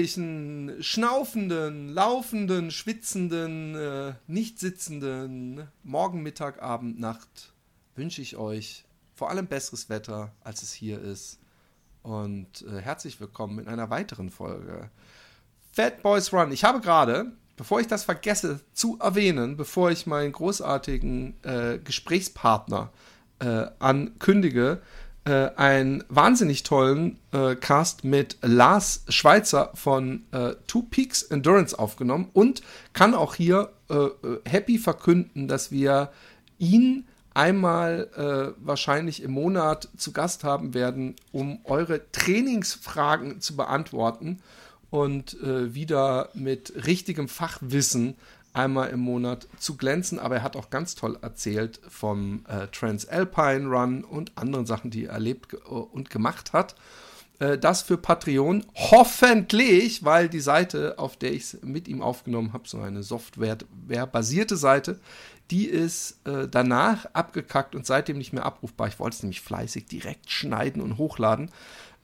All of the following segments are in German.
Einen herrlichen, schnaufenden, laufenden, schwitzenden, äh, nicht sitzenden Morgen, Mittag, Abend, Nacht wünsche ich euch vor allem besseres Wetter, als es hier ist. Und äh, herzlich willkommen in einer weiteren Folge Fat Boys Run. Ich habe gerade, bevor ich das vergesse zu erwähnen, bevor ich meinen großartigen äh, Gesprächspartner äh, ankündige, äh, einen wahnsinnig tollen äh, Cast mit Lars Schweizer von äh, Two Peaks Endurance aufgenommen und kann auch hier äh, äh, happy verkünden, dass wir ihn einmal äh, wahrscheinlich im Monat zu Gast haben werden, um eure Trainingsfragen zu beantworten und wieder mit richtigem Fachwissen einmal im Monat zu glänzen, aber er hat auch ganz toll erzählt vom äh, Transalpine Run und anderen Sachen, die er erlebt und gemacht hat. Äh, das für Patreon hoffentlich, weil die Seite, auf der ich es mit ihm aufgenommen habe, so eine Software-basierte Seite, die ist äh, danach abgekackt und seitdem nicht mehr abrufbar. Ich wollte es nämlich fleißig direkt schneiden und hochladen.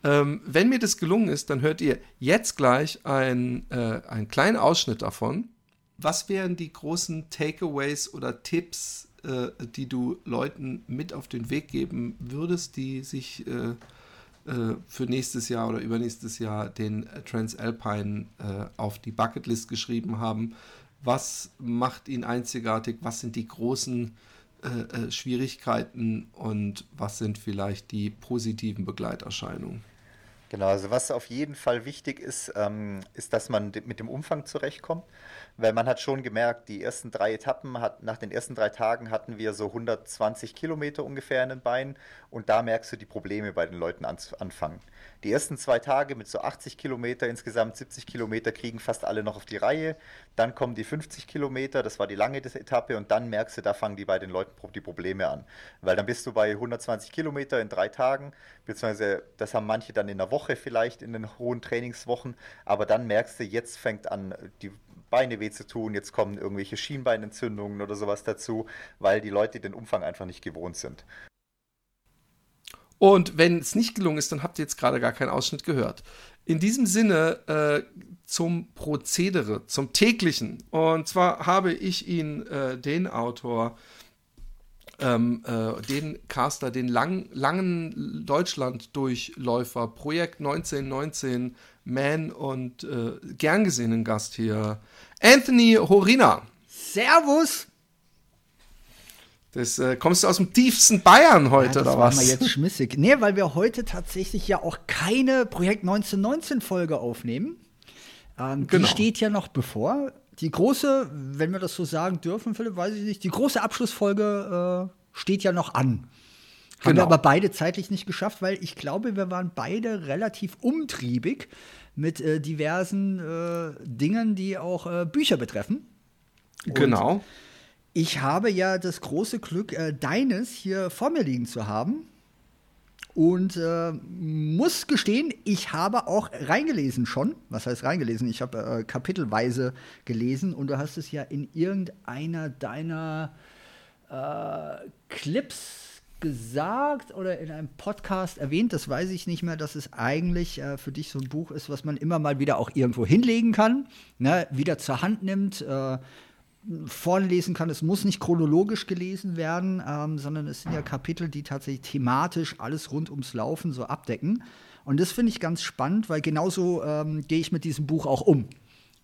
Ähm, wenn mir das gelungen ist, dann hört ihr jetzt gleich äh, einen kleinen Ausschnitt davon was wären die großen Takeaways oder Tipps, äh, die du Leuten mit auf den Weg geben würdest, die sich äh, äh, für nächstes Jahr oder übernächstes Jahr den Transalpine äh, auf die Bucketlist geschrieben haben? Was macht ihn einzigartig? Was sind die großen äh, äh, Schwierigkeiten und was sind vielleicht die positiven Begleiterscheinungen? Genau, also was auf jeden Fall wichtig ist, ähm, ist, dass man mit dem Umfang zurechtkommt, weil man hat schon gemerkt, die ersten drei Etappen, hat, nach den ersten drei Tagen hatten wir so 120 Kilometer ungefähr in den Beinen und da merkst du die Probleme bei den Leuten an, anfangen. Die ersten zwei Tage mit so 80 Kilometer, insgesamt 70 Kilometer kriegen fast alle noch auf die Reihe. Dann kommen die 50 Kilometer, das war die lange Etappe und dann merkst du, da fangen die bei den Leuten die Probleme an. Weil dann bist du bei 120 Kilometer in drei Tagen, beziehungsweise das haben manche dann in der Woche vielleicht in den hohen Trainingswochen, aber dann merkst du, jetzt fängt an, die Beine weh zu tun, jetzt kommen irgendwelche Schienbeinentzündungen oder sowas dazu, weil die Leute den Umfang einfach nicht gewohnt sind. Und wenn es nicht gelungen ist, dann habt ihr jetzt gerade gar keinen Ausschnitt gehört. In diesem Sinne äh, zum Prozedere, zum täglichen. Und zwar habe ich ihn, äh, den Autor, ähm, äh, den Caster, den lang, langen Deutschland-Durchläufer, Projekt 1919, Man und äh, gern gesehenen Gast hier, Anthony Horina. Servus! Das, äh, kommst du aus dem tiefsten Bayern heute, ja, das oder was? Das jetzt schmissig. Nee, weil wir heute tatsächlich ja auch keine Projekt 1919-Folge aufnehmen. Ähm, genau. Die steht ja noch bevor. Die große, wenn wir das so sagen dürfen, Philipp, weiß ich nicht, die große Abschlussfolge äh, steht ja noch an. Haben genau. wir aber beide zeitlich nicht geschafft, weil ich glaube, wir waren beide relativ umtriebig mit äh, diversen äh, Dingen, die auch äh, Bücher betreffen. Und genau. Ich habe ja das große Glück, äh, deines hier vor mir liegen zu haben. Und äh, muss gestehen, ich habe auch reingelesen schon. Was heißt reingelesen? Ich habe äh, kapitelweise gelesen und du hast es ja in irgendeiner deiner äh, Clips gesagt oder in einem Podcast erwähnt, das weiß ich nicht mehr, dass es eigentlich äh, für dich so ein Buch ist, was man immer mal wieder auch irgendwo hinlegen kann, ne? wieder zur Hand nimmt, äh, vorne lesen kann. Es muss nicht chronologisch gelesen werden, ähm, sondern es sind ja Kapitel, die tatsächlich thematisch alles rund ums Laufen so abdecken. Und das finde ich ganz spannend, weil genauso ähm, gehe ich mit diesem Buch auch um.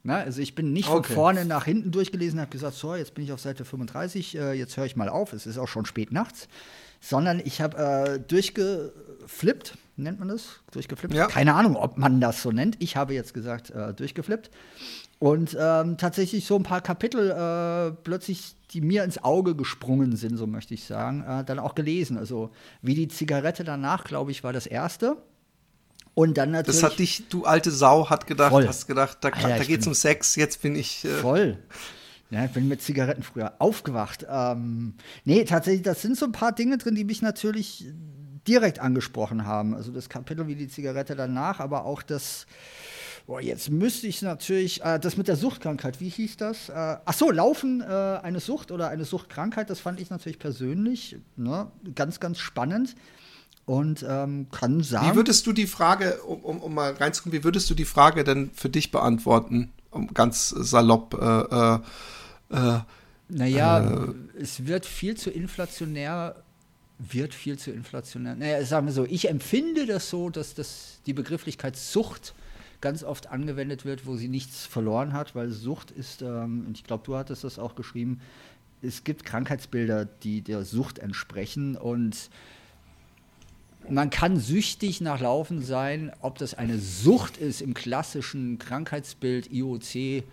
Na, also ich bin nicht okay. von vorne nach hinten durchgelesen, habe gesagt, so, jetzt bin ich auf Seite 35, äh, jetzt höre ich mal auf, es ist auch schon spät nachts, sondern ich habe äh, durchgeflippt, nennt man das? Durchgeflippt? Ja. Keine Ahnung, ob man das so nennt. Ich habe jetzt gesagt, äh, durchgeflippt und ähm, tatsächlich so ein paar Kapitel äh, plötzlich, die mir ins Auge gesprungen sind, so möchte ich sagen, äh, dann auch gelesen. Also wie die Zigarette danach, glaube ich, war das erste. Und dann natürlich. Das hat dich, du alte Sau, hat gedacht, Voll. hast gedacht, da, Alter, da ich geht's um Sex, jetzt bin ich. Äh, Voll. Ja, ich bin mit Zigaretten früher aufgewacht. Ähm, nee, tatsächlich, das sind so ein paar Dinge drin, die mich natürlich direkt angesprochen haben. Also das Kapitel wie die Zigarette danach, aber auch das. Boah, jetzt müsste ich natürlich, äh, das mit der Suchtkrankheit, wie hieß das? Äh, ach so, Laufen, äh, eine Sucht oder eine Suchtkrankheit, das fand ich natürlich persönlich ne, ganz, ganz spannend und ähm, kann sagen. Wie würdest du die Frage, um, um, um mal reinzukommen, wie würdest du die Frage denn für dich beantworten? Um ganz salopp. Äh, äh, äh, Naja, es wird viel zu inflationär, wird viel zu inflationär. Naja, sagen wir so, ich empfinde das so, dass das, die Begrifflichkeit Sucht ganz oft angewendet wird, wo sie nichts verloren hat, weil Sucht ist, ähm, und ich glaube, du hattest das auch geschrieben, es gibt Krankheitsbilder, die der Sucht entsprechen und man kann süchtig nach Laufen sein, ob das eine Sucht ist im klassischen Krankheitsbild, IOC-Bild,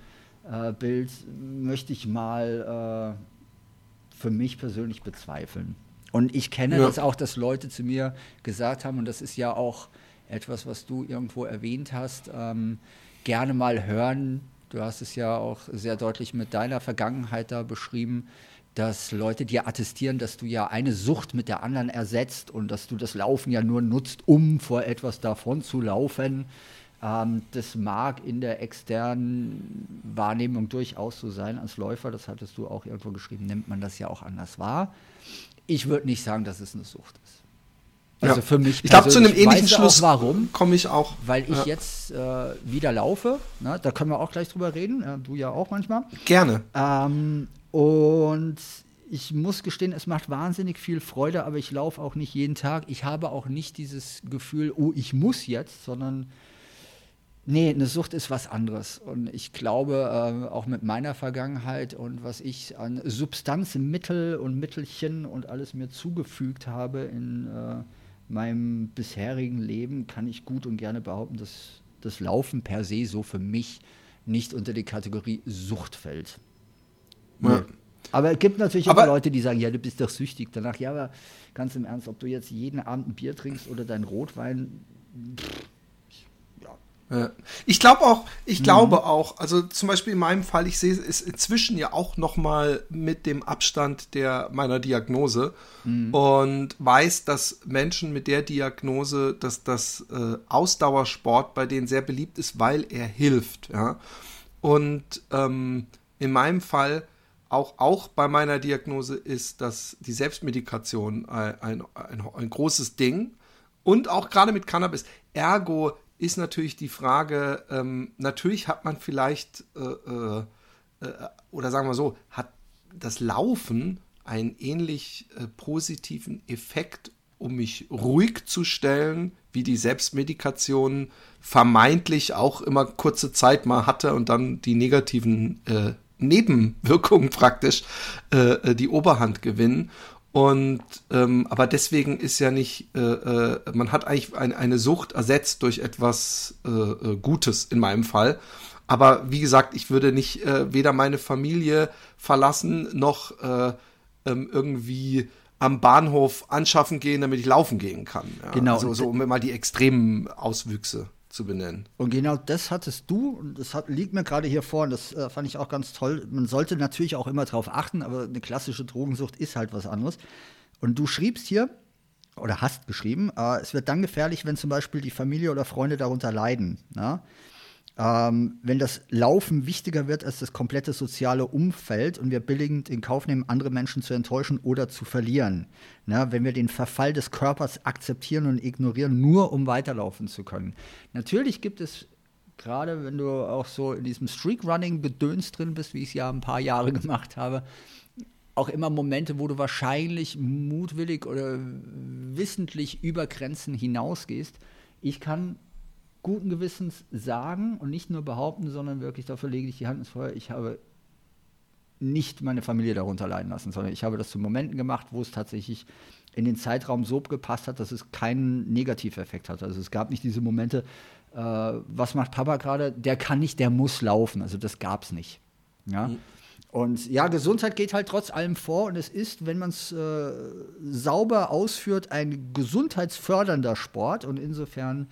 möchte ich mal äh, für mich persönlich bezweifeln. Und ich kenne Ja. das auch, dass Leute zu mir gesagt haben, und das ist ja auch etwas, was du irgendwo erwähnt hast, ähm, gerne mal hören. Du hast es ja auch sehr deutlich mit deiner Vergangenheit da beschrieben, dass Leute dir attestieren, dass du ja eine Sucht mit der anderen ersetzt und dass du das Laufen ja nur nutzt, um vor etwas davon zu laufen. Ähm, das mag in der externen Wahrnehmung durchaus so sein. Als Läufer, das hattest du auch irgendwo geschrieben, nimmt man das ja auch anders wahr. Ich würde nicht sagen, dass es eine Sucht ist. Also Ja. für mich Ich glaube, zu einem ähnlichen Schluss komme ich auch. Weil ich Ja. jetzt äh, wieder laufe. Ne? Da können wir auch gleich drüber reden. Äh, du ja auch manchmal. Gerne. Ähm, und ich muss gestehen, es macht wahnsinnig viel Freude, aber ich laufe auch nicht jeden Tag. Ich habe auch nicht dieses Gefühl, oh, ich muss jetzt, sondern nee, eine Sucht ist was anderes. Und ich glaube, äh, auch mit meiner Vergangenheit und was ich an Substanzmittel und Mittelchen und alles mir zugefügt habe in äh, meinem bisherigen Leben, kann ich gut und gerne behaupten, dass das Laufen per se so für mich nicht unter die Kategorie Sucht fällt. Ja. Nee. Aber es gibt natürlich Aber- auch Leute, die sagen, ja, du bist doch süchtig danach. Ja, aber ganz im Ernst, ob du jetzt jeden Abend ein Bier trinkst oder dein Rotwein, Ja. Ich glaube auch, Mhm. ich glaube auch, also zum Beispiel in meinem Fall, ich sehe es inzwischen ja auch noch mal mit dem Abstand der meiner Diagnose Mhm. und weiß, dass Menschen mit der Diagnose, dass das äh, Ausdauersport bei denen sehr beliebt ist, weil er hilft, ja. Und ähm, in meinem Fall auch, auch bei meiner Diagnose ist, dass die Selbstmedikation ein, ein, ein, ein großes Ding und auch gerade mit Cannabis. Ergo ist natürlich die Frage, ähm, natürlich hat man vielleicht, äh, äh, äh, oder sagen wir so, hat das Laufen einen ähnlich äh, positiven Effekt, um mich ruhig zu stellen, wie die Selbstmedikation vermeintlich auch immer kurze Zeit mal hatte und dann die negativen äh, Nebenwirkungen praktisch äh, die Oberhand gewinnen. Und ähm, aber deswegen ist ja nicht, äh, äh, man hat eigentlich ein, eine Sucht ersetzt durch etwas äh, äh, Gutes in meinem Fall. Aber wie gesagt, ich würde nicht äh, weder meine Familie verlassen noch äh, ähm, irgendwie am Bahnhof anschaffen gehen, damit ich laufen gehen kann. Ja, Genau. Also, so, um mal die extremen Auswüchse zu benennen. Und genau das hattest du, und das hat, liegt mir gerade hier vor, und das äh, fand ich auch ganz toll. Man sollte natürlich auch immer darauf achten, aber eine klassische Drogensucht ist halt was anderes. Und du schriebst hier, oder hast geschrieben, äh, es wird dann gefährlich, wenn zum Beispiel die Familie oder Freunde darunter leiden. Ja? Ähm, wenn das Laufen wichtiger wird als das komplette soziale Umfeld und wir billigend in Kauf nehmen, andere Menschen zu enttäuschen oder zu verlieren. Na, wenn wir den Verfall des Körpers akzeptieren und ignorieren, nur um weiterlaufen zu können. Natürlich gibt es, gerade wenn du auch so in diesem Streak-Running-Gedöns drin bist, wie ich es ja ein paar Jahre gemacht habe, auch immer Momente, wo du wahrscheinlich mutwillig oder wissentlich über Grenzen hinausgehst. Ich kann guten Gewissens sagen und nicht nur behaupten, sondern wirklich dafür lege ich die Hand ins Feuer, ich habe nicht meine Familie darunter leiden lassen, sondern ich habe das zu Momenten gemacht, wo es tatsächlich in den Zeitraum so gepasst hat, dass es keinen Negativeffekt hatte. Also es gab nicht diese Momente, äh, was macht Papa gerade? Der kann nicht, der muss laufen. Also das gab es nicht. Ja? Und ja, Gesundheit geht halt trotz allem vor und es ist, wenn man es äh, sauber ausführt, ein gesundheitsfördernder Sport. Und insofern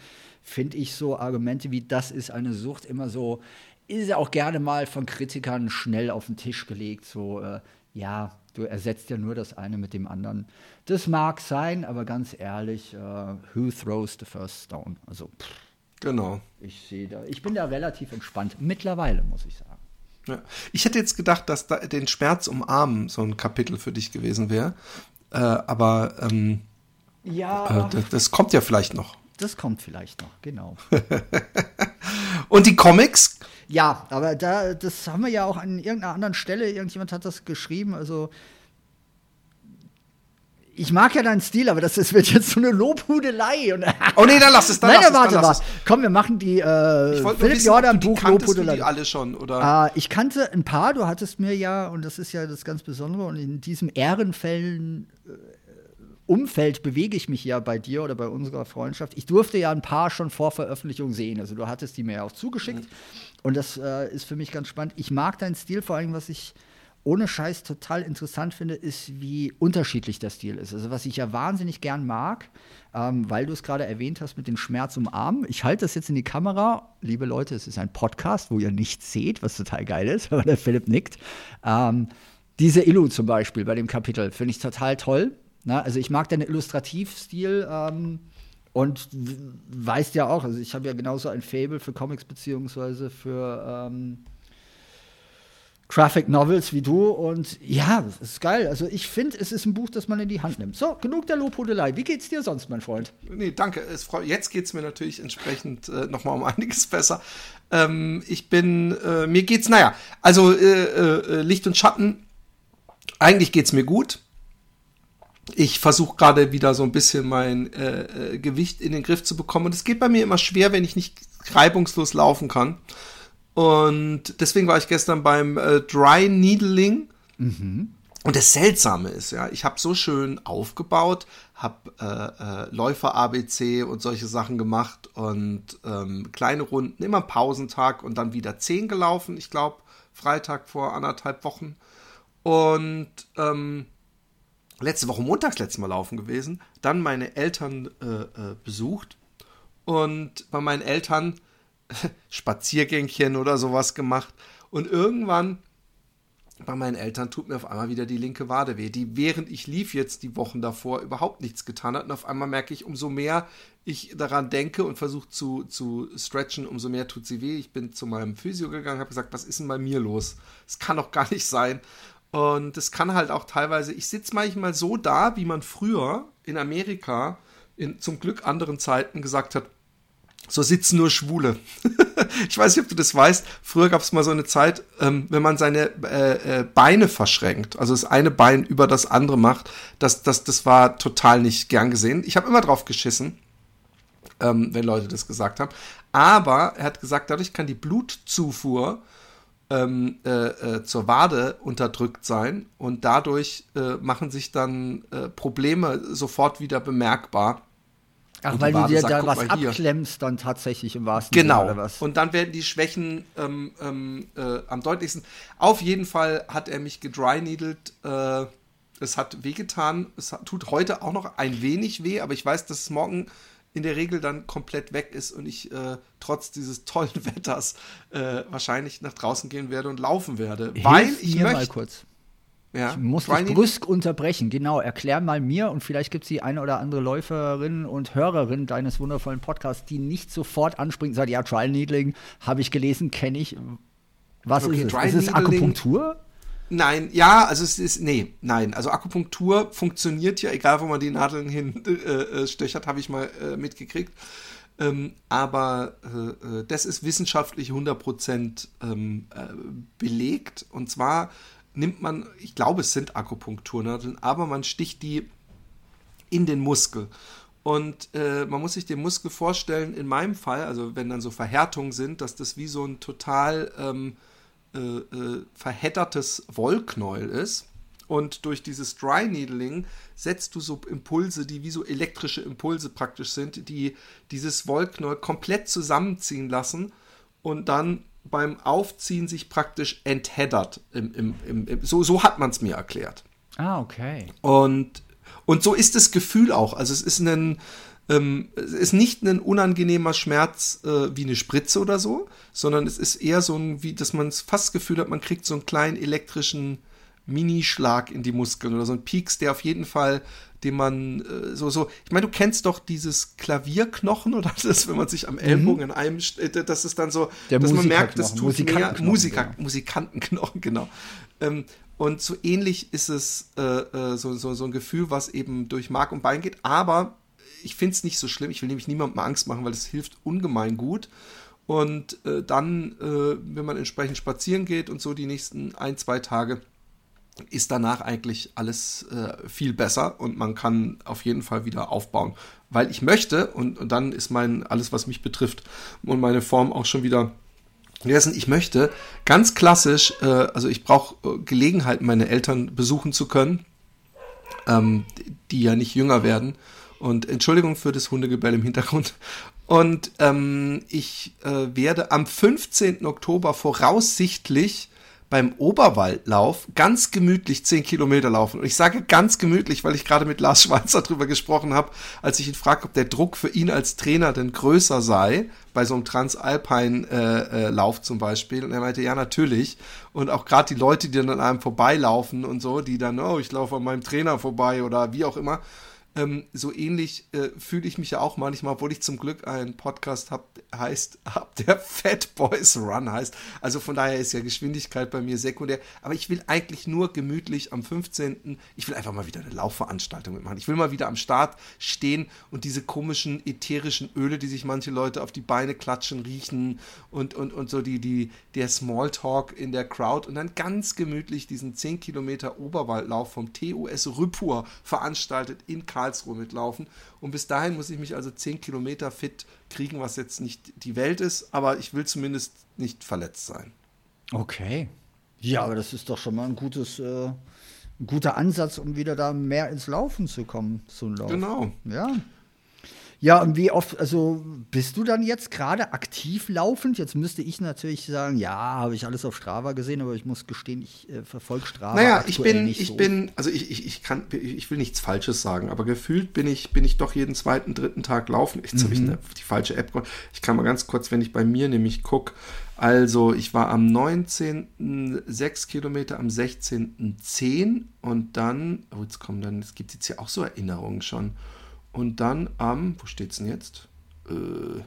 finde ich so Argumente wie das ist eine Sucht immer so, ist ja auch gerne mal von Kritikern schnell auf den Tisch gelegt. So, äh, ja, du ersetzt ja nur das eine mit dem anderen. Das mag sein, aber ganz ehrlich, äh, who throws the first stone? Also, pff, Genau. ich sehe da, ich bin da relativ entspannt. Mittlerweile, muss ich sagen. Ja. Ich hätte jetzt gedacht, dass da den Schmerz umarmen so ein Kapitel für dich gewesen wäre. Äh, aber ähm, Ja, äh, das, das kommt ja vielleicht noch. Das kommt vielleicht noch, genau. Und die Comics? Ja, aber da, das haben wir ja auch an irgendeiner anderen Stelle, irgendjemand hat das geschrieben, also ich mag ja deinen Stil, aber das, das wird jetzt so eine Lobhudelei. Und Oh nee, dann lass es, dann Nein, lass warte, warte. Komm, wir machen die äh, Ich Philipp wissen, Jordan Buch kanntest du Lobhudelei. die alle schon, oder? Äh, ich kannte ein paar, du hattest mir ja, und das ist ja das ganz Besondere, und in diesem Ehrenfällen äh, Umfeld bewege ich mich ja bei dir oder bei unserer Freundschaft. Ich durfte ja ein paar schon vor Veröffentlichung sehen. Also du hattest die mir ja auch zugeschickt. Und das äh, ist für mich ganz spannend. Ich mag deinen Stil, vor allem, was ich ohne Scheiß total interessant finde, ist, wie unterschiedlich der Stil ist. Also was ich ja wahnsinnig gern mag, ähm, weil du es gerade erwähnt hast mit dem Schmerz umarmen. Ich halte das jetzt in die Kamera. Liebe Leute, es ist ein Podcast, wo ihr nichts seht, was total geil ist, aber der Philipp nickt. Ähm, diese Illu zum Beispiel bei dem Kapitel finde ich total toll. Na, also ich mag deinen Illustrativstil ähm, und weißt ja auch, also ich habe ja genauso ein Fable für Comics beziehungsweise für ähm, Graphic Novels wie du und ja, das ist geil. Also ich finde, es ist ein Buch, das man in die Hand nimmt. So, genug der Lobhudelei. Wie geht's dir sonst, mein Freund? Nee, danke. Jetzt geht es mir natürlich entsprechend äh, nochmal um einiges besser. Ähm, ich bin, äh, mir geht's, naja, also äh, äh, Licht und Schatten, eigentlich geht's mir gut. Ich versuche gerade wieder so ein bisschen mein äh, äh, Gewicht in den Griff zu bekommen. Und es geht bei mir immer schwer, wenn ich nicht reibungslos laufen kann. Und deswegen war ich gestern beim äh, Dry Needling. Und das Seltsame ist, ja, ich habe so schön aufgebaut, habe äh, äh, Läufer ABC und solche Sachen gemacht und ähm, kleine Runden, immer Pausentag und dann wieder zehn gelaufen, ich glaube, Freitag vor anderthalb Wochen. Und ähm, letzte Woche montags letztes Mal laufen gewesen, dann meine Eltern äh, äh, besucht und bei meinen Eltern Spaziergängchen oder sowas gemacht. Und irgendwann bei meinen Eltern tut mir auf einmal wieder die linke Wade weh, die während ich lief jetzt die Wochen davor überhaupt nichts getan hat. Und auf einmal merke ich, umso mehr ich daran denke und versuche zu, zu stretchen, umso mehr tut sie weh. Ich bin zu meinem Physio gegangen, habe gesagt, was ist denn bei mir los? Es kann doch gar nicht sein. Und es kann halt auch teilweise, ich sitze manchmal so da, wie man früher in Amerika in zum Glück anderen Zeiten gesagt hat, so sitzen nur Schwule. ich weiß nicht, ob du das weißt. Früher gab es mal so eine Zeit, ähm, wenn man seine äh, äh, Beine verschränkt, also das eine Bein über das andere macht, das, das, das war total nicht gern gesehen. Ich habe immer drauf geschissen, ähm, wenn Leute das gesagt haben. Aber er hat gesagt, dadurch kann die Blutzufuhr ähm, äh, äh, zur Wade unterdrückt sein und dadurch äh, machen sich dann äh, Probleme sofort wieder bemerkbar. Ach, Und weil du dir sagt, da was abklemmst dann tatsächlich im wahrsten Genau. Sinne was? Und dann werden die Schwächen ähm, ähm, äh, am deutlichsten. Auf jeden Fall hat er mich gedryneedelt. Äh, es hat wehgetan. Es hat, tut heute auch noch ein wenig weh, aber ich weiß, dass es morgen in der Regel dann komplett weg ist und ich äh, trotz dieses tollen Wetters äh, wahrscheinlich nach draußen gehen werde und laufen werde. weil Hilf ich mir mal kurz. Ja, Ich muss dich brüsk unterbrechen. Genau, erklär mal mir und vielleicht gibt es die eine oder andere Läuferin und Hörerin deines wundervollen Podcasts, die nicht sofort anspringt und sagt, ja, Trial Needling, habe ich gelesen, kenne ich. Was Okay, ist es? Ist es Akupunktur? Nein, ja, also es ist, nee, nein. Also Akupunktur funktioniert ja, egal wo man die Nadeln hin äh, äh, stöchert, habe ich mal äh, mitgekriegt. Ähm, aber äh, äh, das ist wissenschaftlich 100% ähm, äh, belegt. Und zwar nimmt man, ich glaube, es sind Akupunkturnadeln, aber man sticht die in den Muskel. Und man muss sich den Muskel vorstellen, in meinem Fall, also wenn dann so Verhärtungen sind, dass das wie so ein total ähm, äh, äh, verheddertes Wollknäuel ist. Und durch dieses Dry Needling setzt du so Impulse, die wie so elektrische Impulse praktisch sind, die dieses Wollknäuel komplett zusammenziehen lassen und dann beim Aufziehen sich praktisch entheddert. Im, im, im, so, so hat man es mir erklärt. Ah, okay. Und, und so ist das Gefühl auch. Also es ist ein, ähm, es ist nicht ein unangenehmer Schmerz äh, wie eine Spritze oder so, sondern es ist eher so ein, wie, dass man fast das Gefühl hat, man kriegt so einen kleinen elektrischen Minischlag in die Muskeln oder so ein Pieks, der auf jeden Fall, den man äh, so, so, ich meine, du kennst doch dieses Klavierknochen oder das, wenn man sich am Ellbogen mhm. in einem, äh, das ist dann so, der dass man merkt, das tut mehr, Musiker, ja. Musikantenknochen, genau. Ähm, und so ähnlich ist es äh, äh, so, so, so ein Gefühl, was eben durch Mark und Bein geht, aber ich finde es nicht so schlimm. Ich will nämlich niemandem Angst machen, weil es hilft ungemein gut. Und äh, dann, äh, wenn man entsprechend spazieren geht und so die nächsten ein, zwei Tage, ist danach eigentlich alles äh, viel besser und man kann auf jeden Fall wieder aufbauen. Weil ich möchte, und, und dann ist mein, alles, was mich betrifft, und meine Form auch schon wieder. Ich möchte ganz klassisch, äh, also ich brauche äh, Gelegenheit, meine Eltern besuchen zu können, ähm, die ja nicht jünger werden. Und Entschuldigung für das Hundegebell im Hintergrund. Und ähm, ich äh, werde am 15. Oktober voraussichtlich beim Oberwaldlauf ganz gemütlich 10 Kilometer laufen. Und ich sage ganz gemütlich, weil ich gerade mit Lars Schweizer drüber gesprochen habe, als ich ihn fragte, ob der Druck für ihn als Trainer denn größer sei, bei so einem Transalpine-Lauf äh, äh, zum Beispiel. Und er meinte, ja, natürlich. Und auch gerade die Leute, die dann an einem vorbeilaufen und so, die dann, oh, ich laufe an meinem Trainer vorbei oder wie auch immer. Ähm, so ähnlich äh, fühle ich mich ja auch manchmal, obwohl ich zum Glück einen Podcast habe, heißt, hab der Fat Boys Run heißt. Also von daher ist ja Geschwindigkeit bei mir sekundär. Aber ich will eigentlich nur gemütlich am 15. Ich will einfach mal wieder eine Laufveranstaltung mitmachen. Ich will mal wieder am Start stehen und diese komischen ätherischen Öle, die sich manche Leute auf die Beine klatschen, riechen und, und, und so die, die, der Smalltalk in der Crowd und dann ganz gemütlich diesen 10 Kilometer Oberwaldlauf vom TUS Rüppur veranstaltet in Karlsruhe Karlsruhe mitlaufen. Und bis dahin muss ich mich also 10 Kilometer fit kriegen, was jetzt nicht die Welt ist, aber ich will zumindest nicht verletzt sein. Okay. Ja, aber das ist doch schon mal ein gutes, äh, ein guter Ansatz, um wieder da mehr ins Laufen zu kommen, so ein Lauf. Genau. Ja. Ja, und wie oft, also bist du dann jetzt gerade aktiv laufend? Jetzt müsste ich natürlich sagen, ja, habe ich alles auf Strava gesehen, aber ich muss gestehen, ich äh, verfolge Strava. Naja, ich bin, ich so. bin, also ich, ich, ich kann, ich will nichts Falsches sagen, aber gefühlt bin ich, bin ich doch jeden zweiten, dritten Tag laufen. Jetzt mhm. habe ich eine, die falsche App. Ich kann mal ganz kurz, wenn ich bei mir nämlich gucke, also ich war am 19. 6 Kilometer, am 16. 10 und dann, oh, jetzt kommen dann, es gibt jetzt hier auch so Erinnerungen schon. Und dann am, wo steht's denn jetzt? Äh,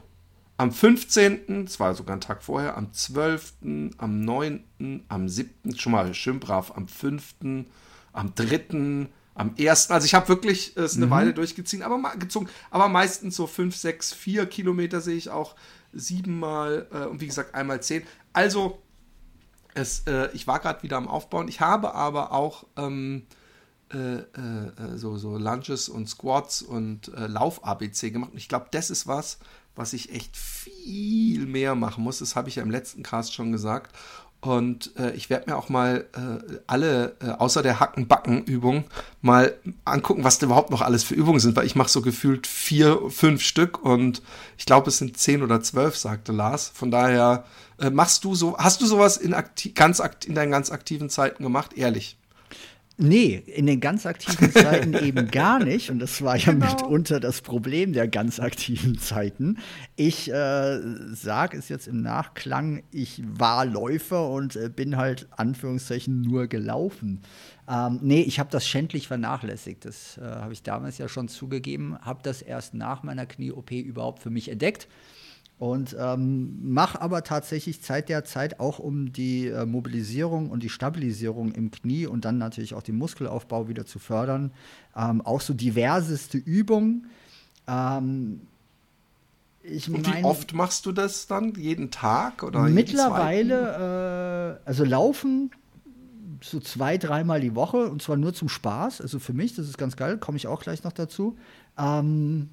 am 15., das war sogar ein Tag vorher, am 12., am 9., am 7., schon mal schön brav, am 5., am 3., am 1. Also ich habe wirklich es eine mhm. Weile durchgezogen, aber gezogen, aber meistens so 5, 6, 4 Kilometer sehe ich auch siebenmal äh, und wie gesagt einmal 10. Also es, äh, ich war gerade wieder am Aufbauen. Ich habe aber auch ähm, äh, äh, so, so Lunges und Squats und äh, Lauf-ABC gemacht. Und ich glaube, das ist was, was ich echt viel mehr machen muss. Das habe ich ja im letzten Cast schon gesagt. Und äh, ich werde mir auch mal äh, alle, äh, außer der Hacken-Backen-Übung, mal angucken, was da überhaupt noch alles für Übungen sind, weil ich mache so gefühlt vier, fünf Stück und ich glaube, es sind zehn oder zwölf, sagte Lars. Von daher machst du so, hast du sowas in, ganz in deinen ganz aktiven Zeiten gemacht? Ehrlich. Nee, in den ganz aktiven Zeiten eben gar nicht. Und das war ja genau. mitunter das Problem der ganz aktiven Zeiten. Ich äh, sage es jetzt im Nachklang, ich war Läufer und äh, bin halt Anführungszeichen nur gelaufen. Ähm, nee, ich habe das schändlich vernachlässigt. Das äh, habe ich damals ja schon zugegeben, habe das erst nach meiner Knie-OP überhaupt für mich entdeckt. Und ähm, mache aber tatsächlich Zeit der Zeit auch um die äh, Mobilisierung und die Stabilisierung im Knie und dann natürlich auch den Muskelaufbau wieder zu fördern. Ähm, auch so diverseste Übungen. Ähm, ich und mein, wie oft machst du das dann? Jeden Tag oder Mittlerweile, äh, also laufen so zwei, dreimal die Woche und zwar nur zum Spaß. Also für mich, das ist ganz geil, komme ich auch gleich noch dazu. Ähm,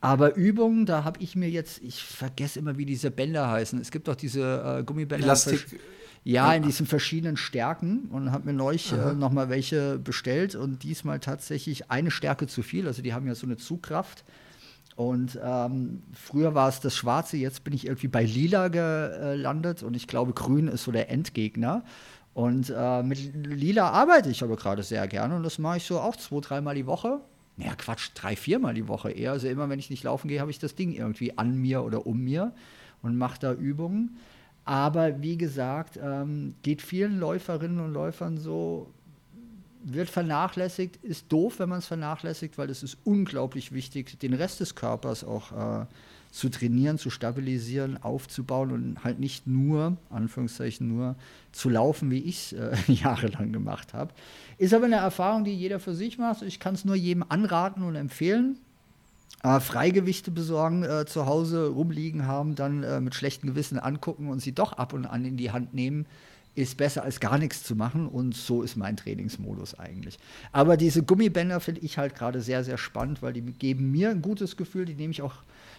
aber Übungen, da habe ich mir jetzt, ich vergesse immer, wie diese Bänder heißen. Es gibt doch diese äh, Gummibänder. Elastik. Ja, in diesen verschiedenen Stärken und habe mir neulich äh, noch mal welche bestellt und diesmal tatsächlich eine Stärke zu viel. Also die haben ja so eine Zugkraft. Und ähm, früher war es das Schwarze, jetzt bin ich irgendwie bei Lila gelandet und ich glaube, Grün ist so der Endgegner. Und äh, mit Lila arbeite ich aber gerade sehr gerne und das mache ich so auch zwei, dreimal die Woche. Naja, Quatsch, drei, viermal die Woche eher. Also immer, wenn ich nicht laufen gehe, habe ich das Ding irgendwie an mir oder um mir und mache da Übungen. Aber wie gesagt, ähm, geht vielen Läuferinnen und Läufern so, wird vernachlässigt, ist doof, wenn man es vernachlässigt, weil es ist unglaublich wichtig, den Rest des Körpers auch äh, zu trainieren, zu stabilisieren, aufzubauen und halt nicht nur, Anführungszeichen nur, zu laufen, wie ich es äh, jahrelang gemacht habe. Ist aber eine Erfahrung, die jeder für sich macht. Ich kann es nur jedem anraten und empfehlen. Äh, Freigewichte besorgen, äh, zu Hause rumliegen haben, dann äh, mit schlechtem Gewissen angucken und sie doch ab und an in die Hand nehmen ist besser als gar nichts zu machen und so ist mein Trainingsmodus eigentlich. Aber diese Gummibänder finde ich halt gerade sehr, sehr spannend, weil die geben mir ein gutes Gefühl, die nehme ich auch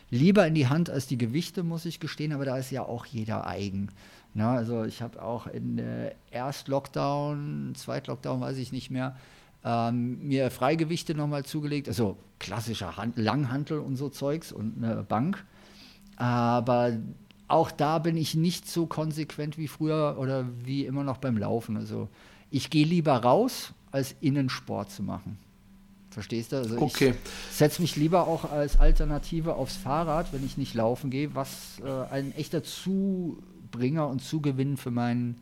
lieber in die Hand als die Gewichte, muss ich gestehen, aber da ist ja auch jeder eigen. Na, also ich habe auch in äh, Erst-Lockdown, Zweit-Lockdown, weiß ich nicht mehr, ähm, mir Freigewichte nochmal zugelegt, also klassischer Hand Langhantel und so Zeugs und eine Bank. Aber auch da bin ich nicht so konsequent wie früher oder wie immer noch beim Laufen. Also ich gehe lieber raus, als Innensport zu machen. Verstehst du? Also okay. ich setze mich lieber auch als Alternative aufs Fahrrad, wenn ich nicht laufen gehe, was äh, ein echter Zubringer und Zugewinn für mein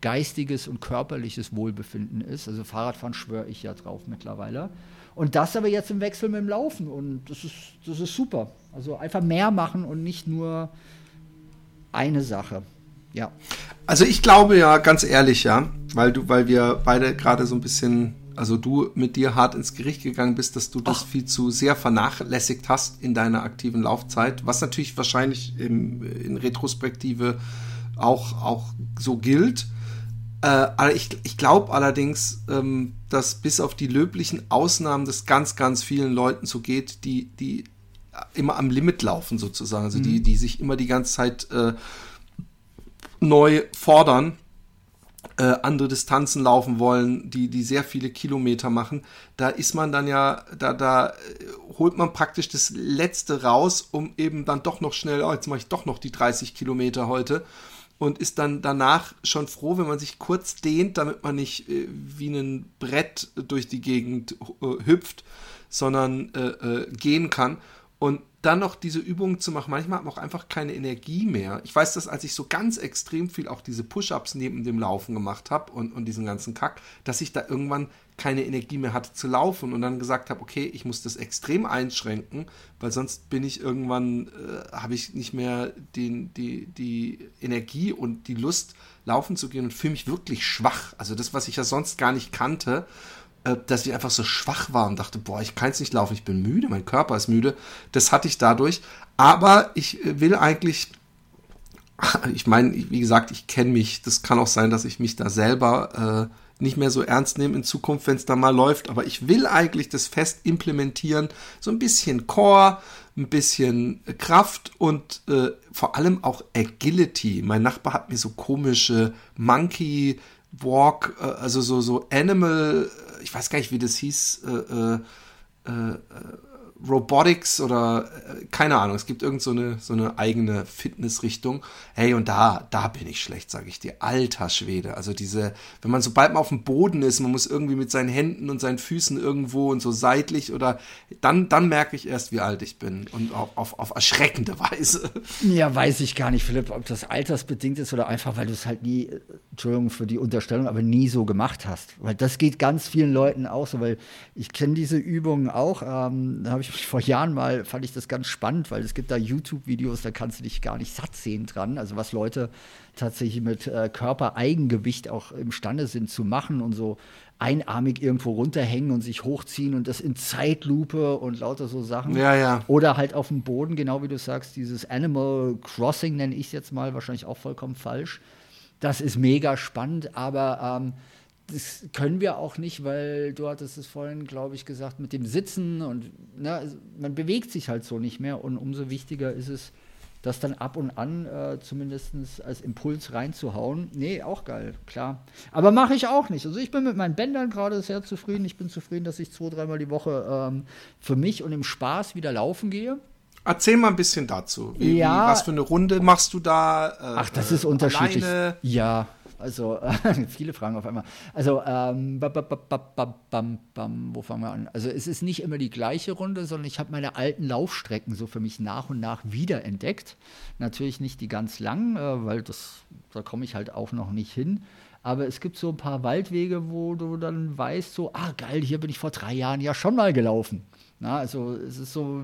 geistiges und körperliches Wohlbefinden ist. Also Fahrradfahren schwöre ich ja drauf mittlerweile. Und das aber jetzt im Wechsel mit dem Laufen. Und das ist, das ist super. Also einfach mehr machen und nicht nur eine Sache. Ja. Also ich glaube ja, ganz ehrlich, ja, weil du, weil wir beide gerade so ein bisschen, also du mit dir hart ins Gericht gegangen bist, dass du das Ach. viel zu sehr vernachlässigt hast in deiner aktiven Laufzeit, was natürlich wahrscheinlich im, in Retrospektive auch, auch so gilt. Äh, ich, ich glaube allerdings, ähm, dass bis auf die löblichen Ausnahmen das ganz, ganz vielen Leuten so geht, die, die immer am Limit laufen sozusagen, also mhm. die, die sich immer die ganze Zeit äh, neu fordern, äh, andere Distanzen laufen wollen, die, die sehr viele Kilometer machen, da ist man dann ja, da, da äh, holt man praktisch das Letzte raus, um eben dann doch noch schnell, oh, jetzt mache ich doch noch die 30 Kilometer heute und ist dann danach schon froh, wenn man sich kurz dehnt, damit man nicht äh, wie ein Brett durch die Gegend äh, hüpft, sondern äh, äh gehen kann. Und dann noch diese Übungen zu machen, manchmal hat man auch einfach keine Energie mehr. Ich weiß das, als ich so ganz extrem viel auch diese Push-Ups neben dem Laufen gemacht habe und, und diesen ganzen Kack, dass ich da irgendwann keine Energie mehr hatte zu laufen und dann gesagt habe, okay, ich muss das extrem einschränken, weil sonst bin ich irgendwann, äh, habe ich nicht mehr den, die, die Energie und die Lust, laufen zu gehen und fühle mich wirklich schwach. Also das, was ich ja sonst gar nicht kannte. Äh, dass ich einfach so schwach war und dachte, boah, ich kann jetzt nicht laufen, ich bin müde, mein Körper ist müde. Das hatte ich dadurch. Aber ich äh, will eigentlich, ich meine, wie gesagt, ich kenne mich. Das kann auch sein, dass ich mich da selber äh, nicht mehr so ernst nehme in Zukunft, wenn es da mal läuft. Aber ich will eigentlich das fest implementieren. So ein bisschen Core, ein bisschen Kraft und äh, vor allem auch Agility. Mein Nachbar hat mir so komische Monkey Walk, äh, also so, so Animal, ich weiß gar nicht, wie das hieß, äh, äh, äh Robotics oder äh, keine Ahnung, es gibt irgend so eine, so eine eigene Fitnessrichtung. Hey, und da, da bin ich schlecht, sage ich dir. Alter Schwede. Also diese, wenn man sobald man auf dem Boden ist, man muss irgendwie mit seinen Händen und seinen Füßen irgendwo und so seitlich oder dann, dann merke ich erst, wie alt ich bin. Und auf, auf, auf erschreckende Weise. Ja, weiß ich gar nicht, Philipp, ob das altersbedingt ist oder einfach, weil du es halt nie, Entschuldigung für die Unterstellung, aber nie so gemacht hast. Weil das geht ganz vielen Leuten auch so, weil ich kenne diese Übungen auch. Ähm, da habe ich ich vor Jahren mal, fand ich das ganz spannend, weil es gibt da YouTube-Videos, da kannst du dich gar nicht satt sehen dran. Also was Leute tatsächlich mit äh, Körpereigengewicht auch imstande sind zu machen und so einarmig irgendwo runterhängen und sich hochziehen und das in Zeitlupe und lauter so Sachen. Ja, ja. Oder halt auf dem Boden, genau wie du sagst, dieses Animal Crossing nenne ich es jetzt mal, wahrscheinlich auch vollkommen falsch. Das ist mega spannend, aber ähm, das können wir auch nicht, weil du hattest es vorhin, glaube ich, gesagt, mit dem Sitzen und ne, man bewegt sich halt so nicht mehr und umso wichtiger ist es, das dann ab und an äh, zumindest als Impuls reinzuhauen. Nee, auch geil, klar. Aber mache ich auch nicht. Also ich bin mit meinen Bändern gerade sehr zufrieden. Ich bin zufrieden, dass ich zwei, dreimal die Woche ähm, für mich und im Spaß wieder laufen gehe. Erzähl mal ein bisschen dazu. Wie, Ja. wie, was für eine Runde machst du da? Äh, Ach, das äh, ist unterschiedlich. Alleine? Ja, also viele Fragen auf einmal. Also, ähm, wo fangen wir an? Also, es ist nicht immer die gleiche Runde, sondern ich habe meine alten Laufstrecken so für mich nach und nach wiederentdeckt. Natürlich nicht die ganz langen, äh, weil das, da komme ich halt auch noch nicht hin. Aber es gibt so ein paar Waldwege, wo du dann weißt, so, ah geil, hier bin ich vor drei Jahren ja schon mal gelaufen. Na, also es ist so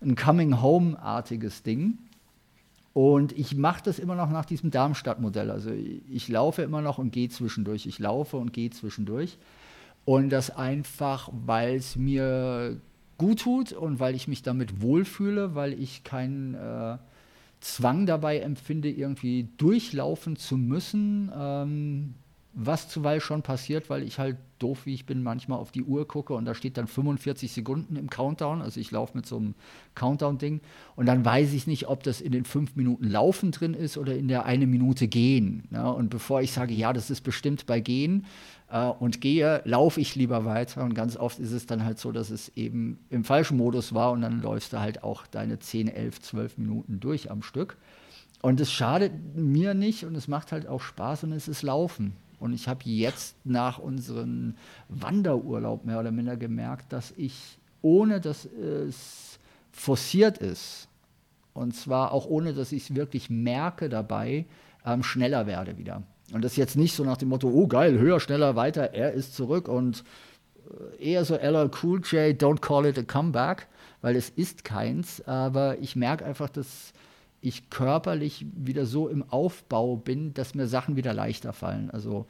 ein Coming-Home-artiges Ding. Und ich mache das immer noch nach diesem Darmstadt-Modell. Also ich laufe immer noch und gehe zwischendurch. Ich laufe und gehe zwischendurch. Und das einfach, weil es mir gut tut und weil ich mich damit wohlfühle, weil ich keinen äh, Zwang dabei empfinde, irgendwie durchlaufen zu müssen. Ähm, was zuweilen schon passiert, weil ich halt doof wie ich bin, manchmal auf die Uhr gucke und da steht dann 45 Sekunden im Countdown. Also ich laufe mit so einem Countdown-Ding und dann weiß ich nicht, ob das in den fünf Minuten Laufen drin ist oder in der eine Minute Gehen. Ja, und bevor ich sage, ja, das ist bestimmt bei Gehen äh, und gehe, laufe ich lieber weiter. Und ganz oft ist es dann halt so, dass es eben im falschen Modus war und dann läufst du halt auch deine 10, 11, 12 Minuten durch am Stück. Und es schadet mir nicht und es macht halt auch Spaß und es ist Laufen. Und ich habe jetzt nach unserem Wanderurlaub mehr oder minder gemerkt, dass ich, ohne dass es forciert ist, und zwar auch ohne, dass ich es wirklich merke dabei, ähm, schneller werde wieder. Und das jetzt nicht so nach dem Motto, oh geil, höher, schneller, weiter, er ist zurück und äh, eher so LL Cool J, don't call it a comeback, weil es ist keins, aber ich merke einfach, dass ich körperlich wieder so im Aufbau bin, dass mir Sachen wieder leichter fallen. Also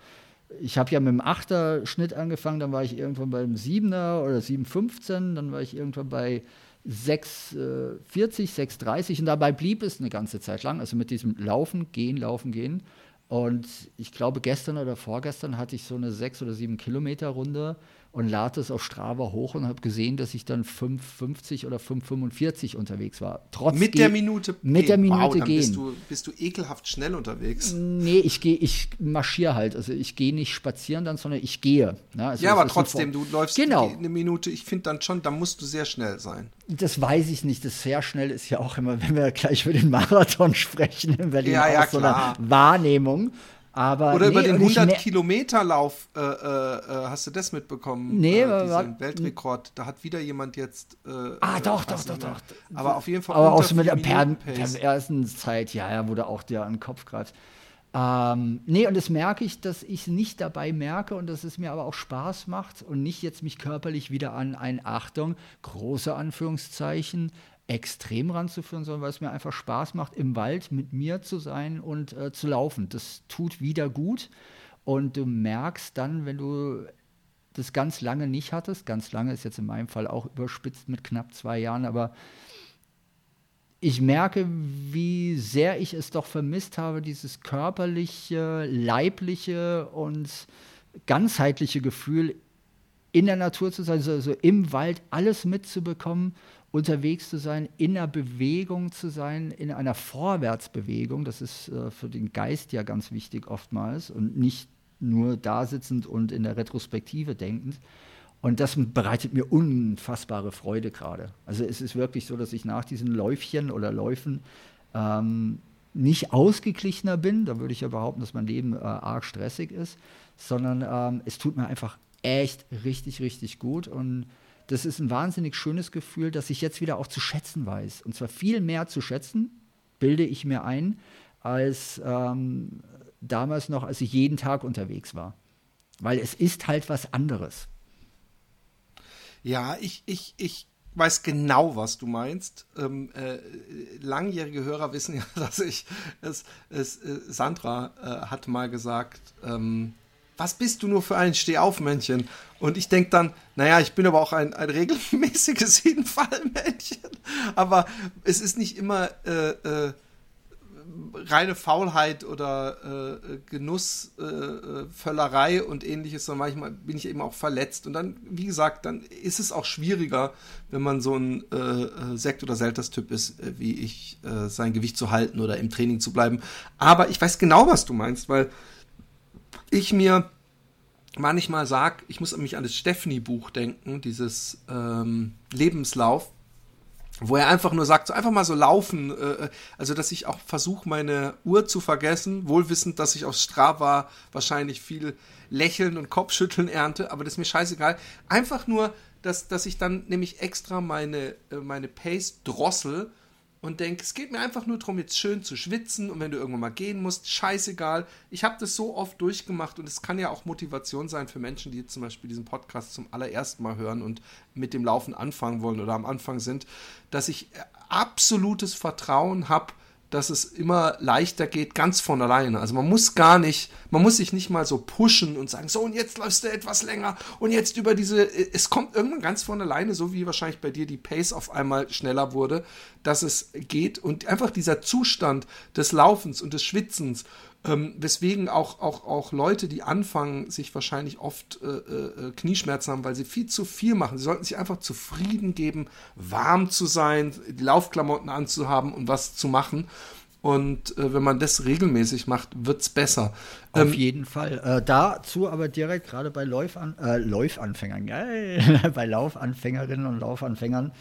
ich habe ja mit dem Achter-Schnitt angefangen, dann war ich irgendwann beim Siebener oder 7,15, dann war ich irgendwann bei 6,40, 6,30 und dabei blieb es eine ganze Zeit lang, also mit diesem Laufen, Gehen, Laufen, Gehen. Und ich glaube, gestern oder vorgestern hatte ich so eine 6 oder 7 Kilometer Runde und lade es auf Strava hoch und habe gesehen, dass ich dann 5,50 oder 5,45 unterwegs war. Trotz Mit der Minute Mit der. Minute wow, gehen. Bist du, bist du ekelhaft schnell unterwegs. Nee, ich gehe, ich marschiere halt. Also ich gehe nicht spazieren dann, sondern ich gehe. Ne? Also ja, aber trotzdem, du läufst Genau. eine Minute. Ich finde dann schon, da musst du sehr schnell sein. Das weiß ich nicht. Das sehr schnell ist ja auch immer, wenn wir gleich über den Marathon sprechen in Berlin, Ja, ja, so eine. Wahrnehmung. Aber Oder über nee, den und ich 100 mer- Kilometer Lauf, äh, äh, äh, hast du das mitbekommen? Nee, äh, diesen Weltrekord. Da hat wieder jemand jetzt. Äh, Ah, äh, doch, doch, doch, doch. Aber auf jeden Fall. Aber auch so mit der per, Pace. perversen Zeit, ja, ja, der auch dir an den Kopf greift. Ähm, nee, und das merke ich, dass ich es nicht dabei merke und dass es mir aber auch Spaß macht und nicht jetzt mich körperlich wieder an ein Achtung, große Anführungszeichen, extrem ranzuführen, sondern weil es mir einfach Spaß macht, im Wald mit mir zu sein und äh, zu laufen. Das tut wieder gut. Und du merkst dann, wenn du das ganz lange nicht hattest, ganz lange ist jetzt in meinem Fall auch überspitzt mit knapp zwei Jahren, aber ich merke, wie sehr ich es doch vermisst habe, dieses körperliche, leibliche und ganzheitliche Gefühl, in der Natur zu sein, also im Wald alles mitzubekommen, unterwegs zu sein, in einer Bewegung zu sein, in einer Vorwärtsbewegung. Das ist äh, für den Geist ja ganz wichtig oftmals und nicht nur da sitzend und in der Retrospektive denkend. Und das bereitet mir unfassbare Freude gerade. Also es ist wirklich so, dass ich nach diesen Läufchen oder Läufen ähm, nicht ausgeglichener bin. Da würde ich ja behaupten, dass mein Leben äh, arg stressig ist, sondern ähm, es tut mir einfach echt richtig, richtig gut. Und das ist ein wahnsinnig schönes Gefühl, dass ich jetzt wieder auch zu schätzen weiß. Und zwar viel mehr zu schätzen, bilde ich mir ein, als ähm, damals noch, als ich jeden Tag unterwegs war. Weil es ist halt was anderes. Ja, ich, ich, ich weiß genau, was du meinst. Ähm, äh, langjährige Hörer wissen ja, dass ich es, es äh, Sandra äh, hat mal gesagt, ähm, was bist du nur für ein Stehaufmännchen? Und ich denke dann, naja, ich bin aber auch ein, ein regelmäßiges Hinfallmännchen. Aber es ist nicht immer äh, äh, reine Faulheit oder äh, äh, äh, Völlerei und ähnliches, sondern manchmal bin ich eben auch verletzt. Und dann, wie gesagt, dann ist es auch schwieriger, wenn man so ein äh, äh, Sekt- oder Selters-Typ ist, äh, wie ich, äh, sein Gewicht zu halten oder im Training zu bleiben. Aber ich weiß genau, was du meinst, weil ich mir manchmal sag, ich muss mich an das Stephanie-Buch denken, dieses ähm, Lebenslauf. wo er einfach nur sagt, so einfach mal so laufen, äh, also dass ich auch versuche, meine Uhr zu vergessen, wohlwissend, dass ich auf Strava wahrscheinlich viel Lächeln und Kopfschütteln ernte, aber das ist mir scheißegal. Einfach nur, dass, dass ich dann nämlich extra meine, äh, meine Pace drossel und denke, es geht mir einfach nur darum, jetzt schön zu schwitzen und wenn du irgendwann mal gehen musst, scheißegal. Ich habe das so oft durchgemacht und es kann ja auch Motivation sein für Menschen, die zum Beispiel diesen Podcast zum allerersten Mal hören und mit dem Laufen anfangen wollen oder am Anfang sind, dass ich absolutes Vertrauen habe, dass es immer leichter geht, ganz von alleine. Also man muss gar nicht, man muss sich nicht mal so pushen und sagen, so und jetzt läufst du etwas länger und jetzt über diese, es kommt irgendwann ganz von alleine, so wie wahrscheinlich bei dir die Pace auf einmal schneller wurde, dass es geht und einfach dieser Zustand des Laufens und des Schwitzens ähm, weswegen auch, auch, auch Leute, die anfangen, sich wahrscheinlich oft äh, äh, Knieschmerzen haben, weil sie viel zu viel machen. Sie sollten sich einfach zufrieden geben, warm zu sein, die Laufklamotten anzuhaben und was zu machen. Und äh, wenn man das regelmäßig macht, wird es besser. Auf ähm, jeden Fall. Äh, dazu aber direkt gerade bei Läufan äh, Läufanfängern, bei Laufanfängerinnen und Laufanfängern.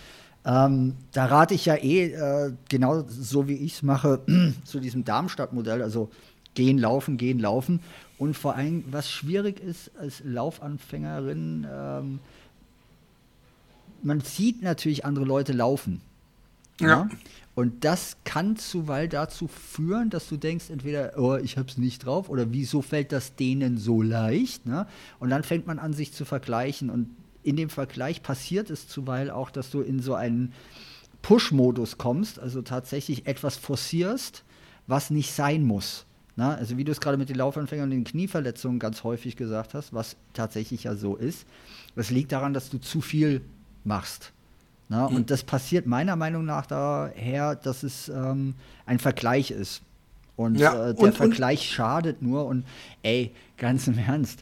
Ähm, da rate ich ja eh, äh, genau so wie ich es mache, zu diesem Darmstadt-Modell. Also gehen, laufen, gehen, laufen. Und vor allem, was schwierig ist als Laufanfängerin, ähm, man sieht natürlich andere Leute laufen. Ja. ja. Und das kann zuweilen dazu führen, dass du denkst, entweder, oh, ich hab's nicht drauf, oder wieso fällt das denen so leicht? Ne? Und dann fängt man an, sich zu vergleichen. Und in dem Vergleich passiert es zuweilen auch, dass du in so einen Push-Modus kommst, also tatsächlich etwas forcierst, was nicht sein muss. Na, also wie du es gerade mit den Laufanfängern und den Knieverletzungen ganz häufig gesagt hast, was tatsächlich ja so ist, das liegt daran, dass du zu viel machst. Na, mhm. Und das passiert meiner Meinung nach daher, dass es ähm, ein Vergleich ist. Und ja, äh, der und, Vergleich und schadet nur. Und ey, ganz im Ernst,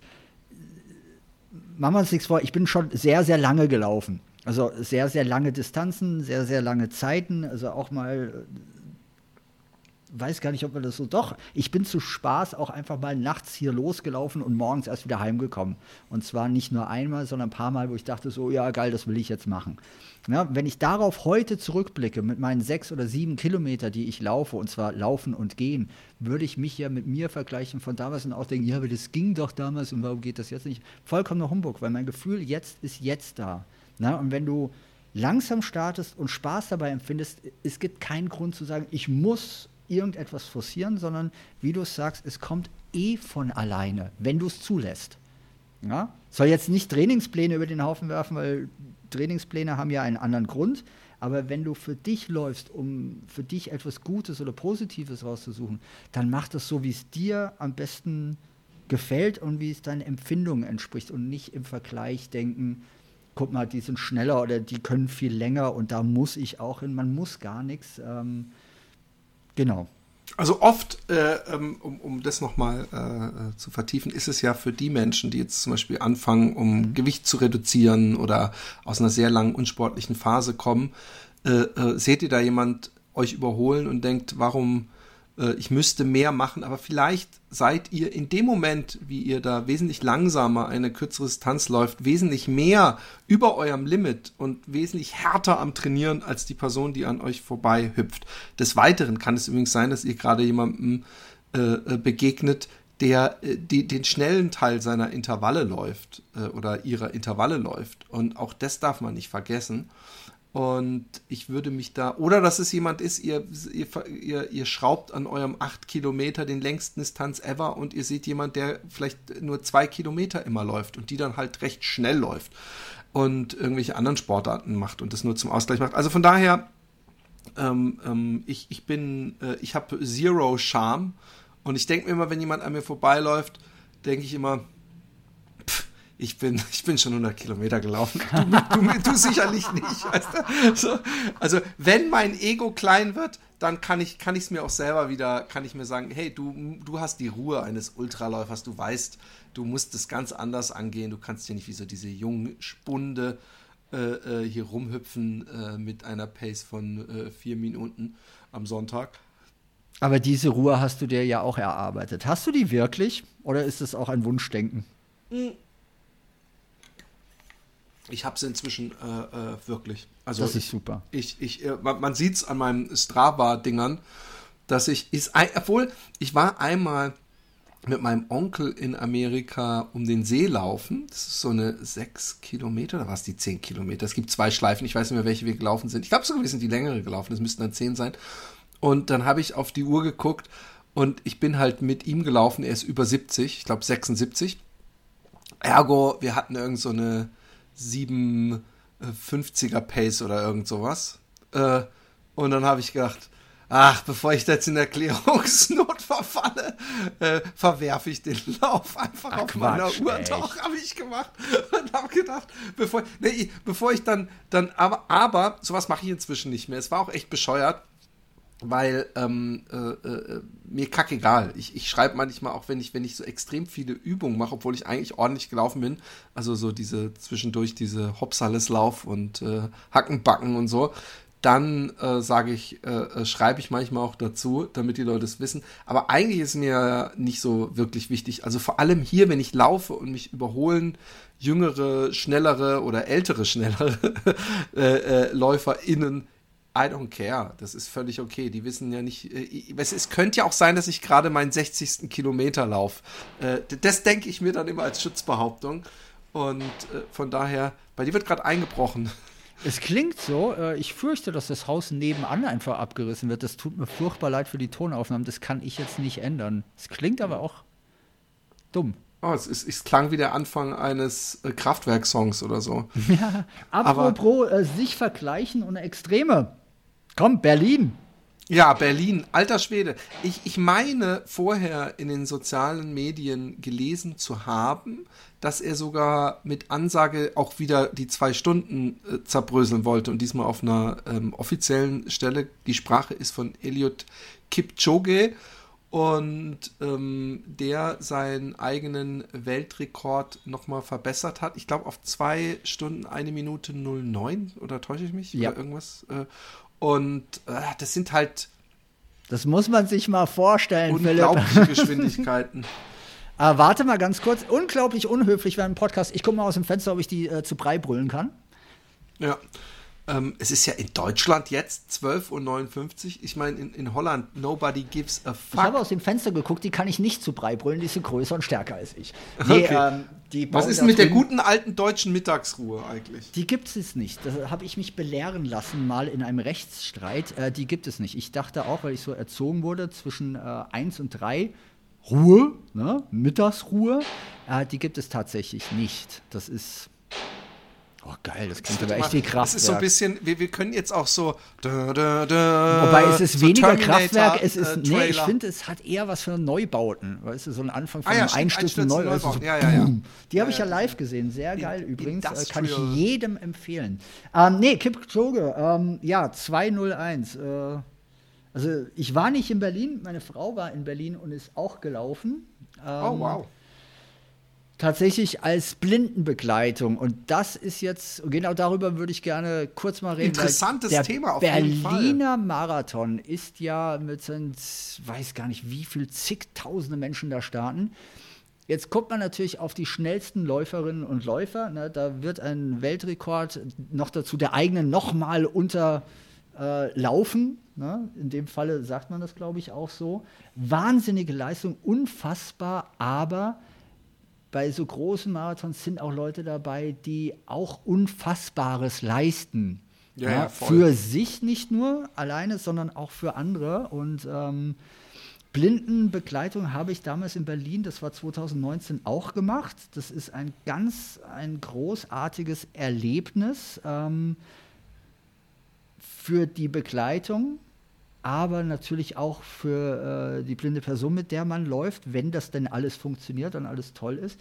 machen wir uns nichts vor, ich bin schon sehr, sehr lange gelaufen. Also sehr, sehr lange Distanzen, sehr, sehr lange Zeiten. Also auch mal weiß gar nicht, ob man das so. Doch, ich bin zu Spaß auch einfach mal nachts hier losgelaufen und morgens erst wieder heimgekommen. Und zwar nicht nur einmal, sondern ein paar Mal, wo ich dachte, so, ja, geil, das will ich jetzt machen. Ja, wenn ich darauf heute zurückblicke, mit meinen sechs oder sieben Kilometer, die ich laufe, und zwar laufen und gehen, würde ich mich ja mit mir vergleichen von damals und auch denken, ja, aber das ging doch damals und warum geht das jetzt nicht? Vollkommener Humbug, weil mein Gefühl jetzt ist jetzt da. Na, und wenn du langsam startest und Spaß dabei empfindest, es gibt keinen Grund zu sagen, ich muss irgendetwas forcieren, sondern wie du es sagst, es kommt eh von alleine, wenn du es zulässt. Ja? Soll jetzt nicht Trainingspläne über den Haufen werfen, weil Trainingspläne haben ja einen anderen Grund. Aber wenn du für dich läufst, um für dich etwas Gutes oder Positives rauszusuchen, dann mach das so, wie es dir am besten gefällt und wie es deinen Empfindungen entspricht und nicht im Vergleich denken, guck mal, die sind schneller oder die können viel länger und da muss ich auch hin. Man muss gar nichts. Ähm, Genau. Also oft, äh, ähm, um, um das nochmal äh, äh, zu vertiefen, ist es ja für die Menschen, die jetzt zum Beispiel anfangen, um mhm. Gewicht zu reduzieren oder aus einer sehr langen unsportlichen Phase kommen, äh, äh, seht ihr da jemand euch überholen und denkt, warum äh, ich müsste mehr machen, aber vielleicht seid ihr in dem Moment, wie ihr da wesentlich langsamer eine kürzere Distanz läuft, wesentlich mehr über eurem Limit und wesentlich härter am Trainieren als die Person, die an euch vorbei hüpft. Des Weiteren kann es übrigens sein, dass ihr gerade jemandem äh, äh begegnet, der äh, die, den schnellen Teil seiner Intervalle läuft äh, oder ihrer Intervalle läuft. Und auch das darf man nicht vergessen. Und ich würde mich da, oder dass es jemand ist, ihr, ihr, ihr, schraubt an eurem 8 Kilometer den längsten Distanz ever und ihr seht jemand, der vielleicht nur zwei Kilometer immer läuft und die dann halt recht schnell läuft und irgendwelche anderen Sportarten macht und das nur zum Ausgleich macht. Also von daher, ähm, ähm, ich, ich bin, äh, ich habe Zero Charme und ich denke mir immer, wenn jemand an mir vorbeiläuft, denke ich immer, ich bin, ich bin schon 100 Kilometer gelaufen. Du, du, du sicherlich nicht. Weißt du? so, also wenn mein Ego klein wird, dann kann ich kann es mir auch selber wieder, kann ich mir sagen, hey, du, du hast die Ruhe eines Ultraläufers, du weißt, du musst es ganz anders angehen, du kannst hier nicht wie so diese jungen Spunde äh, äh, hier rumhüpfen äh, mit einer Pace von äh, vier Minuten am Sonntag. Aber diese Ruhe hast du dir ja auch erarbeitet. Hast du die wirklich oder ist es auch ein Wunschdenken? Mhm Ich habe es inzwischen äh, äh, wirklich. Also Das ist super. Ich, ich, äh, man, man sieht es an meinen Strava-Dingern, dass ich, ist, obwohl ich war einmal mit meinem Onkel in Amerika um den See laufen. Das ist so eine sechs Kilometer, oder war es die zehn Kilometer? Es gibt zwei Schleifen, ich weiß nicht mehr, welche wir gelaufen sind. Ich glaube sogar, wir sind die längere gelaufen, das müssten dann zehn sein. Und dann habe ich auf die Uhr geguckt und ich bin halt mit ihm gelaufen, er ist über 70, ich glaube 76. Ergo, wir hatten irgend so eine 750er Pace oder irgend sowas. Äh, und dann habe ich gedacht, ach, bevor ich jetzt in Erklärungsnot verfalle, äh, verwerfe ich den Lauf einfach Ach, auf meiner Quatsch, Uhr. echt? Doch, habe ich gemacht und habe gedacht, bevor, nee, ich- bevor ich dann, dann, aber, aber sowas mache ich inzwischen nicht mehr. Es war auch echt bescheuert weil ähm, äh, äh, mir kackegal. Ich, ich schreibe manchmal auch, wenn ich, wenn ich so extrem viele Übungen mache, obwohl ich eigentlich ordentlich gelaufen bin, also so diese zwischendurch diese Hopsaleslauf und äh, Hackenbacken und so, dann äh, sage ich, äh, äh, schreibe ich manchmal auch dazu, damit die Leute es wissen. Aber eigentlich ist mir nicht so wirklich wichtig. Also vor allem hier, wenn ich laufe und mich überholen jüngere, schnellere oder ältere, schnellere äh, äh, LäuferInnen I don't care. Das ist völlig okay. Die wissen ja nicht. Äh, es, es könnte ja auch sein, dass ich gerade meinen 60. Kilometer laufe. Äh, das denke ich mir dann immer als Schutzbehauptung. Und äh, von daher, bei dir wird gerade eingebrochen. Es klingt so, äh, ich fürchte, dass das Haus nebenan einfach abgerissen wird. Das tut mir furchtbar leid für die Tonaufnahmen. Das kann ich jetzt nicht ändern. Es klingt aber auch dumm. Oh, es, ist, es klang wie der Anfang eines äh, Kraftwerk-Songs oder so. Apropos äh, sich vergleichen und Extreme. Komm, Berlin. Ja, Berlin, alter Schwede. Ich, ich meine vorher in den sozialen Medien gelesen zu haben, dass er sogar mit Ansage auch wieder die zwei Stunden äh, zerbröseln wollte und diesmal auf einer ähm, offiziellen Stelle. Die Sprache ist von Eliot Kipchoge und ähm, der seinen eigenen Weltrekord nochmal verbessert hat. Ich glaube auf zwei Stunden, eine Minute 09 oder täusche ich mich? Ja. Oder irgendwas. Äh, und äh, das sind halt Das muss man sich mal vorstellen, Philipp. unglaubliche Geschwindigkeiten. Äh, warte mal ganz kurz. Unglaublich unhöflich während dem Podcast. Ich gucke mal aus dem Fenster, ob ich die äh, zu Brei brüllen kann. Ja. Ähm, es ist ja in Deutschland jetzt 12.59 Uhr. Ich meine, in, in Holland, nobody gives a Ich habe fuck. aus dem Fenster geguckt, die kann ich nicht zu Brei brüllen, die so größer und stärker als ich. Nee, Okay. ähm, Was ist mit der guten alten deutschen Mittagsruhe eigentlich? Die gibt es nicht. Das habe ich mich belehren lassen, mal in einem Rechtsstreit. Äh, die gibt es nicht. Ich dachte auch, weil ich so erzogen wurde, zwischen äh, 1 und 3, Ruhe, ne? Mittagsruhe, äh, die gibt es tatsächlich nicht. Das ist. Oh, geil, das klingt aber echt wie Das ist so ein Kraftwerk. bisschen, wir, wir können jetzt auch so. Da, da, da, Wobei es ist so weniger Terminator, Kraftwerk, es ist, äh, nee, ich finde, es hat eher was für Neubauten. Weißt du, so ein Anfang von Ah ja, einem Einstürzen, neu. Neubauten. So, Ja, ja, ja. Die habe ich ja live gesehen, sehr geil übrigens. Äh, kann ich Industrial. jedem empfehlen. Ähm, nee, Kipchoge, ähm, ja, 201. Äh, also ich war nicht in Berlin, meine Frau war in Berlin und ist auch gelaufen. Ähm, Oh, wow. Tatsächlich als Blindenbegleitung. Und das ist jetzt, genau darüber würde ich gerne kurz mal reden. Interessantes der Thema auf jeden Fall. Berliner Marathon ist ja mit sind, weiß gar nicht, wie viel zigtausende Menschen da starten. Jetzt guckt man natürlich auf die schnellsten Läuferinnen und Läufer. Ne? Da wird ein Weltrekord noch dazu der eigenen nochmal unterlaufen. Äh, laufen, ne? In dem Falle sagt man das, glaube ich, auch so. Wahnsinnige Leistung, unfassbar, aber bei so großen Marathons sind auch Leute dabei, die auch Unfassbares leisten. Ja, ja, für sich nicht nur alleine, sondern auch für andere. Und ähm, Blindenbegleitung habe ich damals in Berlin, das war 2019, auch gemacht. Das ist ein ganz, ein großartiges Erlebnis ähm, für die Begleitung, aber natürlich auch für äh, die blinde Person, mit der man läuft, wenn das denn alles funktioniert und alles toll ist.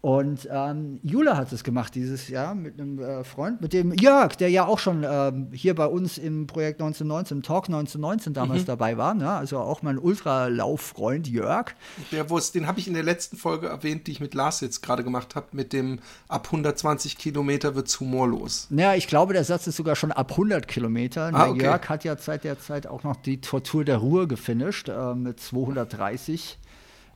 Und ähm, Jula hat es gemacht dieses Jahr mit einem äh, Freund, mit dem Jörg, der ja auch schon ähm, hier bei uns im Projekt 1919, im Talk 1919 damals dabei war. Ne? Also auch mein Ultralauffreund Jörg. Der, wo es, den habe ich in der letzten Folge erwähnt, die ich mit Lars jetzt gerade gemacht habe, mit dem ab 120 Kilometer wird's humorlos. Ja, ich glaube, der Satz ist sogar schon ab 100 Kilometern. Ah, okay. Jörg hat ja seit der Zeit auch noch die Tortur der Ruhe gefinisht äh, mit 230.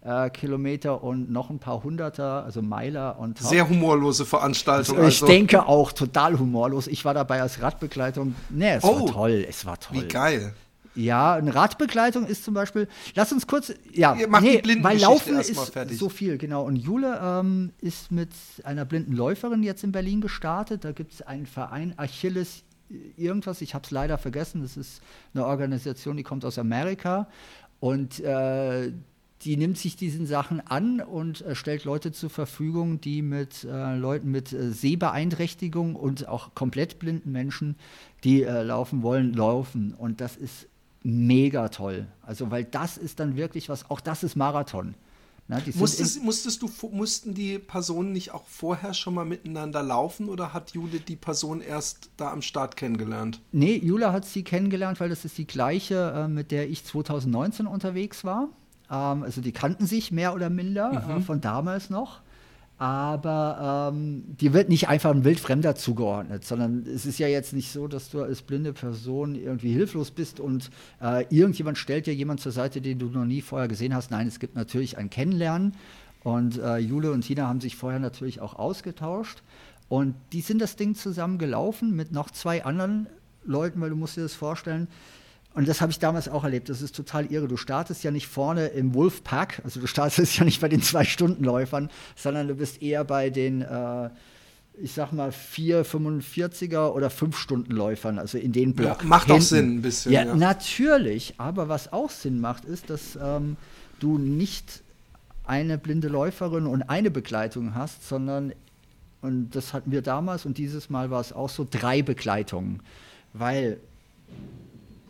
äh, Kilometer und noch ein paar Hunderter, also Meiler und Sehr humorlose Veranstaltung. Ich also. denke auch total humorlos. Ich war dabei als Radbegleitung. Nee, es Oh. war toll, es war toll. Wie geil. Ja, eine Radbegleitung ist zum Beispiel, lass uns kurz, ja, Ihr macht die weil Laufen ist fertig. so viel, genau. Und Jule ähm, ist mit einer blinden Läuferin jetzt in Berlin gestartet. Da gibt es einen Verein, Achilles irgendwas, ich habe es leider vergessen. Das ist eine Organisation, die kommt aus Amerika und äh, die nimmt sich diesen Sachen an und äh, stellt Leute zur Verfügung, die mit äh, Leuten mit äh, Sehbeeinträchtigung und auch komplett blinden Menschen, die äh, laufen wollen, laufen. Und das ist mega toll. Also, weil das ist dann wirklich was, auch das ist Marathon. Na, Musstest, musstest du, mussten die Personen nicht auch vorher schon mal miteinander laufen oder hat Jule die Person erst da am Start kennengelernt? Nee, Jula hat sie kennengelernt, weil das ist die gleiche, äh, mit der ich 2019 unterwegs war. Ähm, also die kannten sich mehr oder minder äh, von damals noch. Aber ähm, die wird nicht einfach ein wildfremder zugeordnet, sondern es ist ja jetzt nicht so, dass du als blinde Person irgendwie hilflos bist und äh, irgendjemand stellt dir jemand zur Seite, den du noch nie vorher gesehen hast. Nein, es gibt natürlich ein Kennenlernen. Und äh, Jule und Tina haben sich vorher natürlich auch ausgetauscht. Und die sind das Ding zusammen gelaufen mit noch zwei anderen Leuten, weil du musst dir das vorstellen. Und das habe ich damals auch erlebt. Das ist total irre. Du startest ja nicht vorne im Wolfpack, also du startest ja nicht bei den Zwei-Stunden-Läufern, sondern du bist eher bei den, äh, ich sag mal, 4, 45er oder 5-Stunden-Läufern, also in den Ja, Block. macht auch hinten. Sinn ein bisschen, Ja, ja. natürlich. Aber was auch Sinn macht, ist, dass ähm, du nicht eine blinde Läuferin und eine Begleitung hast, sondern, und das hatten wir damals und dieses Mal war es auch so, drei Begleitungen. Weil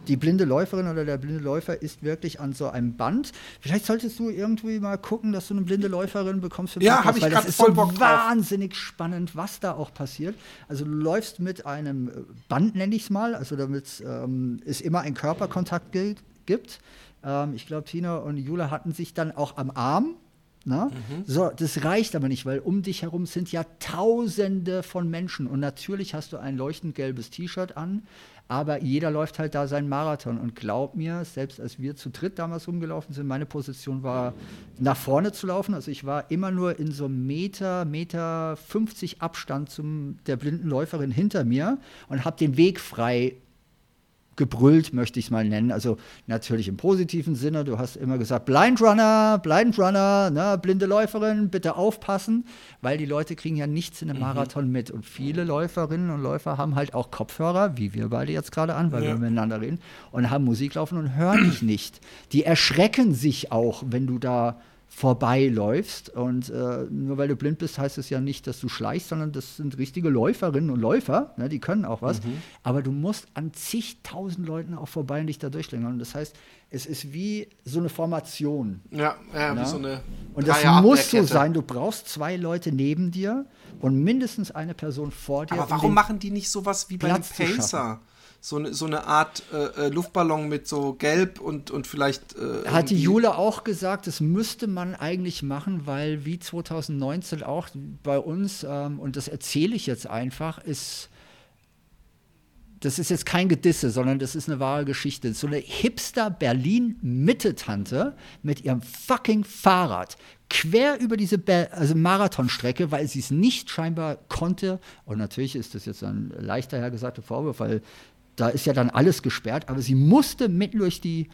die blinde Läuferin oder der blinde Läufer ist wirklich an so einem Band. Vielleicht solltest du irgendwie mal gucken, dass du eine blinde Läuferin bekommst. Ja, Podcast, hab ich ist voll so Bock wahnsinnig spannend, was da auch passiert. Also du läufst mit einem äh, Band, nenne ich es mal, also damit ähm, es immer einen Körperkontakt gibt. Ähm, ich glaube, Tina und Jule hatten sich dann auch am Arm. Na? Mhm. So, das reicht aber nicht, weil um dich herum sind ja Tausende von Menschen und natürlich hast du ein leuchtend gelbes T-Shirt an, aber jeder läuft halt da seinen Marathon. Und glaub mir, selbst als wir zu dritt damals rumgelaufen sind, meine Position war nach vorne zu laufen, also ich war immer nur in so einem Meter, Meter 50 Abstand zum der blinden Läuferin hinter mir und habe den Weg frei gebrüllt, möchte ich es mal nennen. Also natürlich im positiven Sinne. Du hast immer gesagt, Blind Runner, Blind Runner, ne, blinde Läuferin, bitte aufpassen, weil die Leute kriegen ja nichts in einem Marathon mit. Und viele Läuferinnen und Läufer haben halt auch Kopfhörer, wie wir beide jetzt gerade an, weil Ja. wir miteinander reden, und haben Musik laufen und hören dich nicht. Die erschrecken sich auch, wenn du da vorbeiläufst. Und äh, nur weil du blind bist, heißt es ja nicht, dass du schleichst, sondern das sind richtige Läuferinnen und Läufer, ne, die können auch was. Aber du musst an zigtausend Leuten auch vorbei und dich da durchschlängern. Und das heißt, es ist wie so eine Formation. Ja, ja, Ja. wie so eine. Und das muss so sein. Du brauchst zwei Leute neben dir und mindestens eine Person vor dir. Aber um warum machen die nicht sowas wie Platz beim zu Pacer? So eine, so eine Art äh, äh, Luftballon mit so Gelb und, und vielleicht. Äh, Hat die Jule auch gesagt, das müsste man eigentlich machen, weil wie 2019 auch bei uns, ähm, und das erzähle ich jetzt einfach, ist, das ist jetzt kein Gedisse, sondern das ist eine wahre Geschichte. So eine Hipster-Berlin-Mitte-Tante mit ihrem fucking Fahrrad quer über diese also Marathonstrecke, weil sie es nicht scheinbar konnte. Und natürlich ist das jetzt ein leichter hergesagter Vorwurf, weil da ist ja dann alles gesperrt, aber sie musste mitten durch die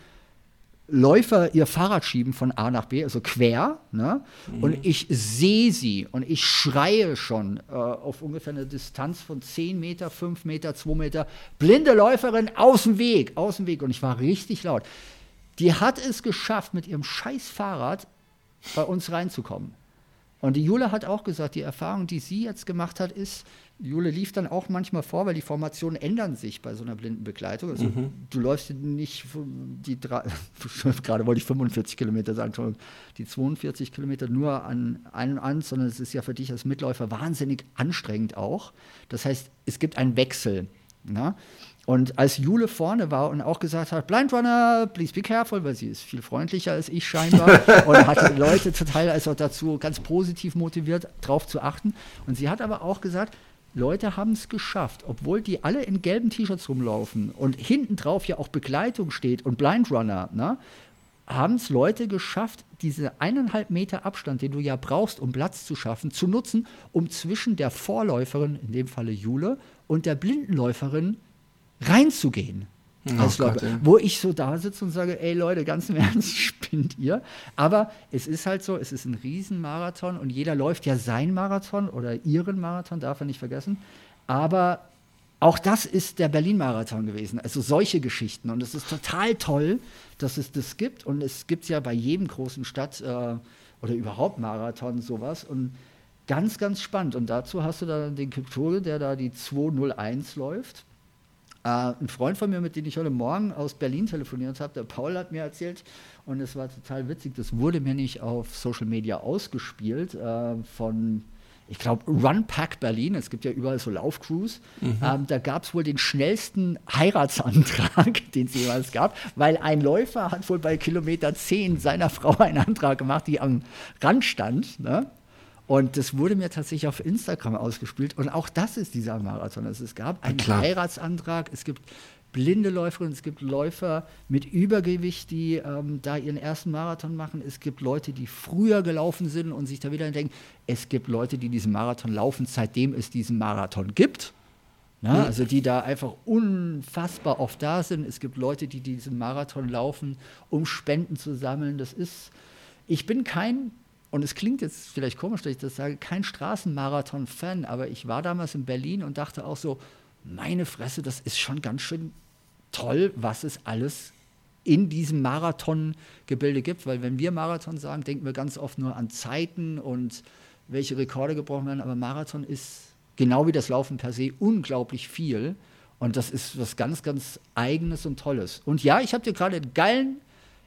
Läufer ihr Fahrrad schieben von A nach B, also quer, ne? Und ich sehe sie und ich schreie schon äh, auf ungefähr eine Distanz von 10 Meter, 5 Meter, 2 Meter, blinde Läuferin aus dem Weg, aus dem Weg. Und ich war richtig laut. Die hat es geschafft, mit ihrem scheiß Fahrrad bei uns reinzukommen. Und die Jule hat auch gesagt, die Erfahrung, die sie jetzt gemacht hat, ist, Jule lief dann auch manchmal vor, weil die Formationen ändern sich bei so einer blinden Begleitung. Also du läufst nicht die drei, gerade wollte ich 45 Kilometer sagen, die 42 Kilometer nur an einem an, sondern es ist ja für dich als Mitläufer wahnsinnig anstrengend auch. Das heißt, es gibt einen Wechsel. Na? Und als Jule vorne war und auch gesagt hat, Blind Runner, please be careful, weil sie ist viel freundlicher als ich scheinbar und hat die Leute total also dazu ganz positiv motiviert, drauf zu achten. Und sie hat aber auch gesagt, Leute haben es geschafft, obwohl die alle in gelben T-Shirts rumlaufen und hinten drauf ja auch Begleitung steht und Blind Runner, ne? haben es Leute geschafft, diese eineinhalb Meter Abstand, den du ja brauchst, um Platz zu schaffen, zu nutzen, um zwischen der Vorläuferin, in dem Falle Jule, und der Blindenläuferin reinzugehen. Oh Als Gott, Läufer. ey. wo ich so da sitze und sage, ey Leute, ganz im Ernst, spinnt ihr? Aber es ist halt so, es ist ein Riesenmarathon und jeder läuft ja sein Marathon oder ihren Marathon, darf er nicht vergessen. Aber auch das ist der Berlin-Marathon gewesen. Also solche Geschichten. Und es ist total toll, dass es das gibt. Und es gibt ja bei jedem großen Stadt äh, oder überhaupt Marathon sowas. Und ganz, ganz spannend. Und dazu hast du da den Kipchoge, der da die 201 läuft. Äh, ein Freund von mir, mit dem ich heute Morgen aus Berlin telefoniert habe, der Paul hat mir erzählt, und es war total witzig, das wurde mir nicht auf Social Media ausgespielt äh, von, ich glaube, Run Pack Berlin, es gibt ja überall so Laufcrews, ähm, da gab es wohl den schnellsten Heiratsantrag, den es jemals gab, weil ein Läufer hat wohl bei Kilometer 10 seiner Frau einen Antrag gemacht, die am Rand stand, ne? Und das wurde mir tatsächlich auf Instagram ausgespielt. Und auch das ist dieser Marathon. Also es gab einen klar. Heiratsantrag, es gibt blinde Läuferinnen, es gibt Läufer mit Übergewicht, die ähm, da ihren ersten Marathon machen. Es gibt Leute, die früher gelaufen sind und sich da wieder denken. Es gibt Leute, die diesen Marathon laufen, seitdem es diesen Marathon gibt. Ja, also die da einfach unfassbar oft da sind. Es gibt Leute, die diesen Marathon laufen, um Spenden zu sammeln. Das ist, ich bin kein, und es klingt jetzt vielleicht komisch, dass ich das sage, kein Straßenmarathon-Fan, aber ich war damals in Berlin und dachte auch so, meine Fresse, das ist schon ganz schön toll, was es alles in diesem Marathongebilde gibt, weil wenn wir Marathon sagen, denken wir ganz oft nur an Zeiten und welche Rekorde gebrochen werden, aber Marathon ist genau wie das Laufen per se unglaublich viel. Und das ist was ganz, ganz Eigenes und Tolles. Und ja, ich habe dir gerade einen geilen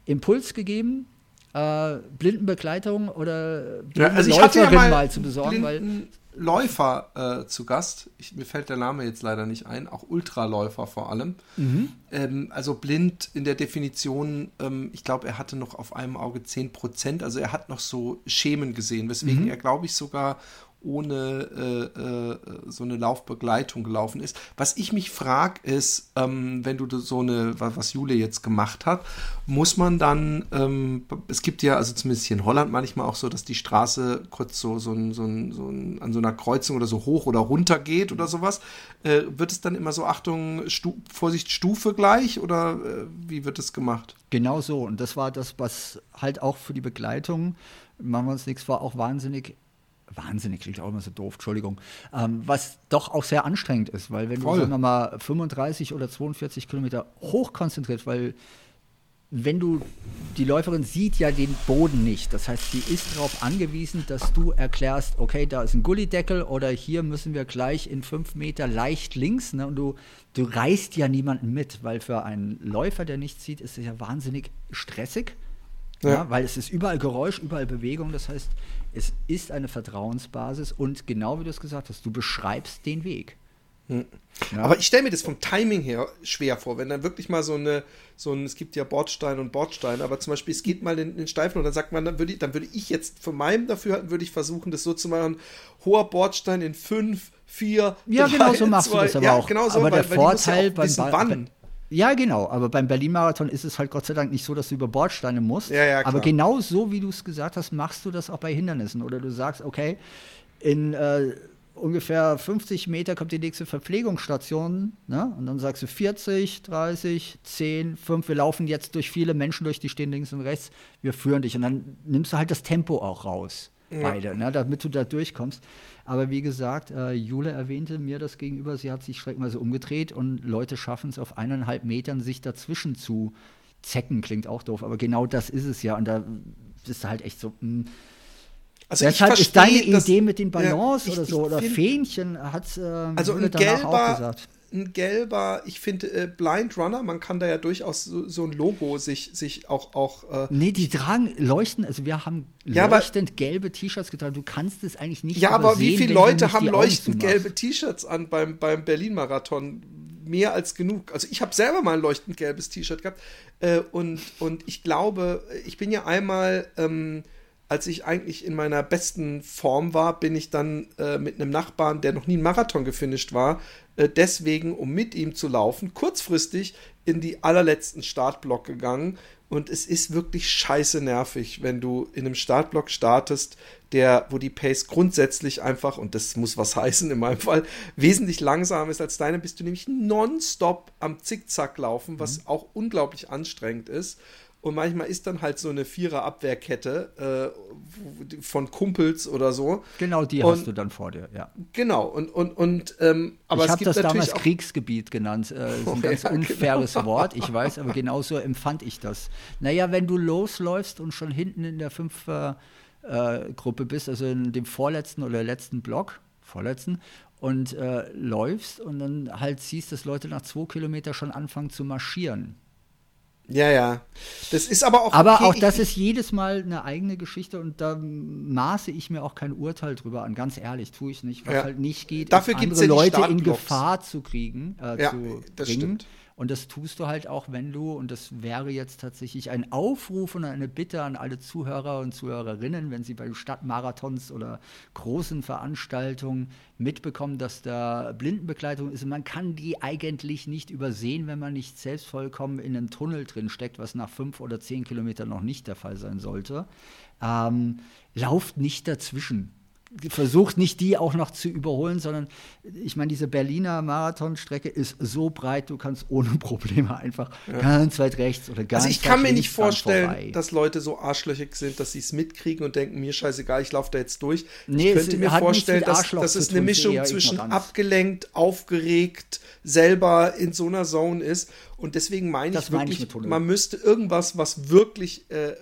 Impuls gegeben, äh, Blindenbegleitung oder Ja, also ich hatte ja Läuferin mal, zu besorgen, weil blinden Läufer äh, zu Gast. Ich, mir fällt der Name jetzt leider nicht ein. Auch Ultraläufer vor allem. Mhm. Ähm, also blind in der Definition, ähm, ich glaube, er hatte noch auf einem Auge 10 Prozent. Also er hat noch so Schemen gesehen, weswegen Mhm. er, glaube ich, sogar ohne äh, äh, so eine Laufbegleitung gelaufen ist. Was ich mich frage, ist, ähm, wenn du so eine, wa- was Jule jetzt gemacht hat, muss man dann, ähm, es gibt ja, also zumindest hier in Holland manchmal auch so, dass die Straße kurz so, so, ein, so, ein, so ein, an so einer Kreuzung oder so hoch oder runter geht oder sowas. Äh, wird es dann immer so, Achtung, Stu Vorsicht, Stufe gleich oder äh, wie wird es gemacht? Genau so. Und das war das, was halt auch für die Begleitung, machen wir uns nichts vor, auch wahnsinnig, wahnsinnig klingt auch immer so doof, Entschuldigung, ähm, was doch auch sehr anstrengend ist, weil wenn Voll. du, sagen wir mal, 35 oder 42 Kilometer hochkonzentriert, weil wenn du, die Läuferin sieht ja den Boden nicht. Das heißt, sie ist darauf angewiesen, dass du erklärst, okay, da ist ein Gullideckel oder hier müssen wir gleich in fünf Meter leicht links. Ne? Und du, du reißt ja niemanden mit, weil für einen Läufer, der nichts sieht, ist es ja wahnsinnig stressig. Ja. Ja. weil es ist überall Geräusch, überall Bewegung. Das heißt, es ist eine Vertrauensbasis und genau wie du es gesagt hast, du beschreibst den Weg. Ja. Aber ich stelle mir das vom Timing her schwer vor, wenn dann wirklich mal so eine, so ein, es gibt ja Bordstein und Bordstein, aber zum Beispiel, es geht mal in den Steifen und dann sagt man, dann würde ich, dann würde ich jetzt von meinem Dafürhalten, würde ich versuchen, das so zu machen, hoher Bordstein in fünf, vier, Ja, drei, genau so machst zwei, du das aber ja, auch. Genau so, aber weil, der weil ja Vorteil auch beim wissen, wann. Ja, genau, aber beim Berlin-Marathon ist es halt Gott sei Dank nicht so, dass du über Bordsteine musst. Ja, ja, aber genau so, wie du es gesagt hast, machst du das auch bei Hindernissen. Oder du sagst, okay, in äh, ungefähr 50 Meter kommt die nächste Verpflegungsstation, ne? Und dann sagst du 40, 30, 10, 5, wir laufen jetzt durch viele Menschen durch, die stehen links und rechts, wir führen dich. Und dann nimmst du halt das Tempo auch raus, beide, ne? damit du da durchkommst. Aber wie gesagt, äh, Jule erwähnte mir das gegenüber, sie hat sich streckenweise umgedreht und Leute schaffen es auf eineinhalb Metern, sich dazwischen zu zecken, klingt auch doof, aber genau das ist es ja. Und da ist halt echt so, mh, Also Deshalb ist verstehe, deine dass- Idee mit den Ballons Ja, ich- oder so oder find- Fähnchen hat äh, Also Jule ein danach auch gesagt. Ein gelber, ich finde äh, Blind Runner, man kann da ja durchaus so, so ein Logo sich, sich auch, auch äh, Nee, die tragen leuchten, also wir haben Ja, leuchtend gelbe T-Shirts getragen. Du kannst es eigentlich nicht Ja, aber wie viele Leute haben leuchtend gelbe T-Shirts an beim, beim Berlin-Marathon? Mehr als genug. Also ich habe selber mal ein leuchtend gelbes T-Shirt gehabt. Äh, und, und ich glaube, ich bin ja einmal, ähm, als ich eigentlich in meiner besten Form war, bin ich dann äh, mit einem Nachbarn, der noch nie einen Marathon gefinisht war, deswegen, um mit ihm zu laufen, kurzfristig in die allerletzten Startblock gegangen Und es ist wirklich scheiße nervig, wenn du in einem Startblock startest, der, wo die Pace grundsätzlich einfach, und das muss was heißen in meinem Fall, wesentlich langsamer ist als deine, bist du nämlich nonstop am Zickzack laufen, was mhm. auch unglaublich anstrengend ist. Und manchmal ist dann halt so eine Vierer-Abwehrkette äh, von Kumpels oder so. Genau, die und, hast du dann vor dir, ja. Genau, und, und, und ähm, aber ich habe das damals Kriegsgebiet genannt. Äh, das ist ein ganz ja, unfaires genau. Wort, ich weiß, aber genauso empfand ich das. Naja, wenn du losläufst und schon hinten in der Fünfer-Gruppe äh, bist, also in dem vorletzten oder letzten Block, vorletzten, und äh, läufst und dann halt siehst, dass Leute nach zwei Kilometern schon anfangen zu marschieren ja, ja. Das ist aber auch. Aber okay. auch das ist jedes Mal eine eigene Geschichte und da maße ich mir auch kein Urteil drüber an. Ganz ehrlich, tue ich nicht. Was ja. halt nicht geht, Dafür ist andere ja Leute in Gefahr zu kriegen, äh, ja, zu das bringen. Stimmt. Und das tust du halt auch, wenn du, und das wäre jetzt tatsächlich ein Aufruf und eine Bitte an alle Zuhörer und Zuhörerinnen, wenn sie bei Stadtmarathons oder großen Veranstaltungen mitbekommen, dass da Blindenbegleitung ist. Und man kann die eigentlich nicht übersehen, wenn man nicht selbst vollkommen in einem Tunnel drin steckt, was nach fünf oder zehn Kilometern noch nicht der Fall sein sollte. Ähm, lauft nicht dazwischen versucht nicht die auch noch zu überholen, sondern ich meine, diese Berliner Marathonstrecke ist so breit, du kannst ohne Probleme einfach ja. ganz weit rechts oder ganz Also ich kann mir nicht vorstellen, dass Leute so arschlöchig sind, dass sie es mitkriegen und denken, mir scheißegal, ich laufe da jetzt durch. Nee, ich könnte mir vorstellen, dass das ist eine Mischung zwischen abgelenkt, aufgeregt, selber in so einer Zone ist und deswegen meine ich wirklich, ich man müsste irgendwas, was wirklich äh, äh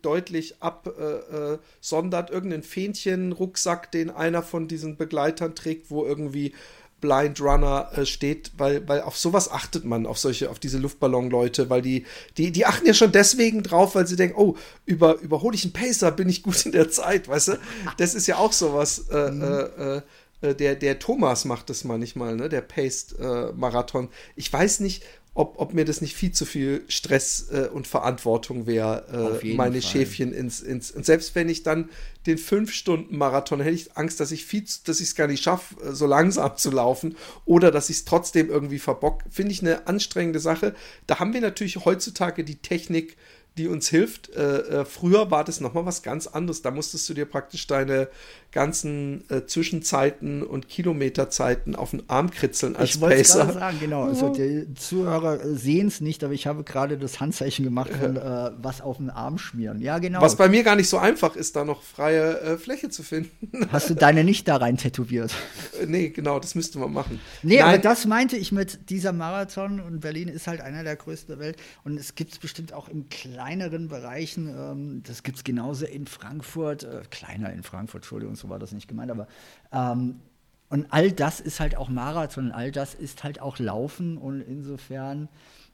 deutlich absondert, äh, irgendein Fähnchen-Rucksack, den einer von diesen Begleitern trägt, wo irgendwie Blind Runner äh, steht, weil, weil auf sowas achtet man, auf solche, auf diese Luftballon-Leute, weil die, die, die achten ja schon deswegen drauf, weil sie denken, oh, über, überhole ich einen Pacer, bin ich gut in der Zeit, weißt du? Das ist ja auch sowas, äh, mhm. äh, äh, der, der Thomas macht das manchmal, ne? Der Paced-Marathon. ich weiß nicht, ob, ob mir das nicht viel zu viel Stress äh, und Verantwortung wäre, äh, meine Fall. Schäfchen ins, ins. Und selbst wenn ich dann den Fünf-Stunden-Marathon hätte ich Angst, dass ich viel, dass ich es gar nicht schaffe, äh, so langsam zu laufen oder dass ich es trotzdem irgendwie verbock. Finde ich eine anstrengende Sache. Da haben wir natürlich heutzutage die Technik, die uns hilft. Äh, äh, früher war das nochmal was ganz anderes. Da musstest du dir praktisch deine ganzen äh, Zwischenzeiten und Kilometerzeiten auf den Arm kritzeln als ich wollte Pacer. sagen, genau. Also die Zuhörer sehen es nicht, aber ich habe gerade das Handzeichen gemacht von äh, was auf den Arm schmieren. Ja, genau. Was bei mir gar nicht so einfach ist, da noch freie äh, Fläche zu finden. Hast du deine nicht da rein tätowiert? Äh, nee, genau, das müsste man machen. Nee, Nein. aber das meinte ich mit dieser Marathon und Berlin ist halt einer der größten der Welt und es gibt es bestimmt auch in kleineren Bereichen. Ähm, das gibt es genauso in Frankfurt, äh, kleiner in Frankfurt, Entschuldigung, so war das nicht gemeint, aber ähm, und all das ist halt auch Marathon, all das ist halt auch Laufen und insofern,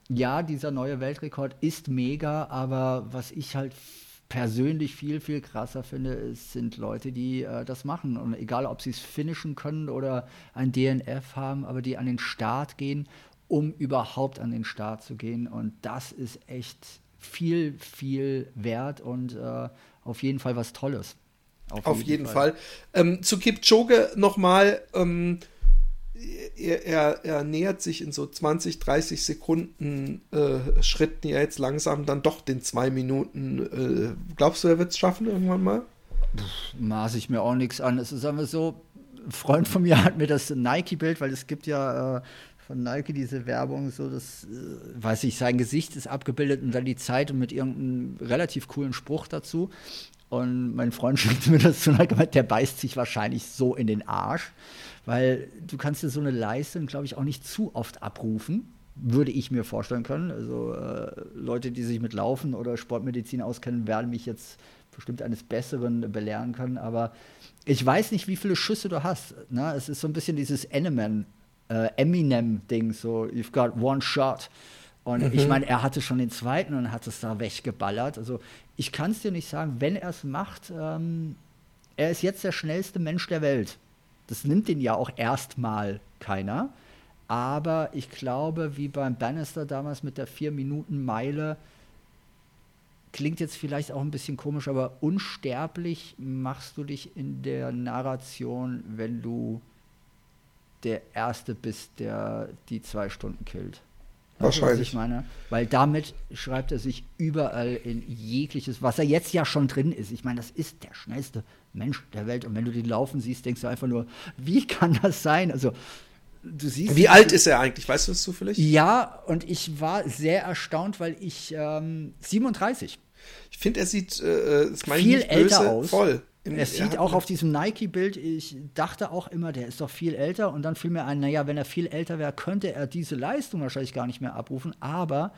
ja, dieser neue Weltrekord ist mega, aber was ich halt persönlich viel, viel krasser finde, ist, sind Leute, die äh, das machen. Und egal, ob sie es finishen können oder ein DNF haben, aber die an den Start gehen, um überhaupt an den Start zu gehen. Und das ist echt viel, viel wert und äh, auf jeden Fall was Tolles. Auf, Auf jeden, jeden, Fall. Fall. Ähm, zu Kipchoge nochmal. Ähm, er, er, er, nähert sich in so 20, 30 Sekunden äh, Schritten ja jetzt langsam dann doch den zwei Minuten. Äh, glaubst du, er wird es schaffen irgendwann mal? Maße ich mir auch nichts an. Es ist einfach so, ein Freund von mir hat mir das Nike-Bild, weil es gibt ja äh, von Nike diese Werbung, so das, äh, weiß ich, sein Gesicht ist abgebildet und dann die Zeit und mit irgendeinem relativ coolen Spruch dazu. Und mein Freund schickte mir das zu gemeint, der beißt sich wahrscheinlich so in den Arsch, weil du kannst dir so eine Leistung, glaube ich, auch nicht zu oft abrufen, würde ich mir vorstellen können. Also äh, Leute, die sich mit Laufen oder Sportmedizin auskennen, werden mich jetzt bestimmt eines Besseren belehren können, aber ich weiß nicht, wie viele Schüsse du hast. Ne? Es ist so ein bisschen dieses Eminem, äh, Eminem-Ding, so you've got one shot. Und mhm. ich meine, er hatte schon den zweiten und hat es da weggeballert. Also ich kann es dir nicht sagen, wenn er es macht, ähm, er ist jetzt der schnellste Mensch der Welt. Das nimmt ihn ja auch erstmal keiner. Aber ich glaube, wie beim Bannister damals mit der 4-Minuten-Meile, klingt jetzt vielleicht auch ein bisschen komisch, aber unsterblich machst du dich in der Narration, wenn du der Erste bist, der die zwei Stunden killt. Wahrscheinlich. Was ich meine? Weil damit schreibt er sich überall in jegliches, was er jetzt ja schon drin ist. Ich meine, das ist der schnellste Mensch der Welt. Und wenn du den laufen siehst, denkst du einfach nur, wie kann das sein? Also, du siehst. Wie alt ist er eigentlich? Weißt du das zufällig? Ja, und ich war sehr erstaunt, weil ich ähm, 37. Ich finde, er sieht äh, das meine ich Viel nicht älter böse, aus. Voll. Er sieht auch auf diesem Nike-Bild, ich dachte auch immer, der ist doch viel älter. Und dann fiel mir ein, naja, wenn er viel älter wäre, könnte er diese Leistung wahrscheinlich gar nicht mehr abrufen. Aber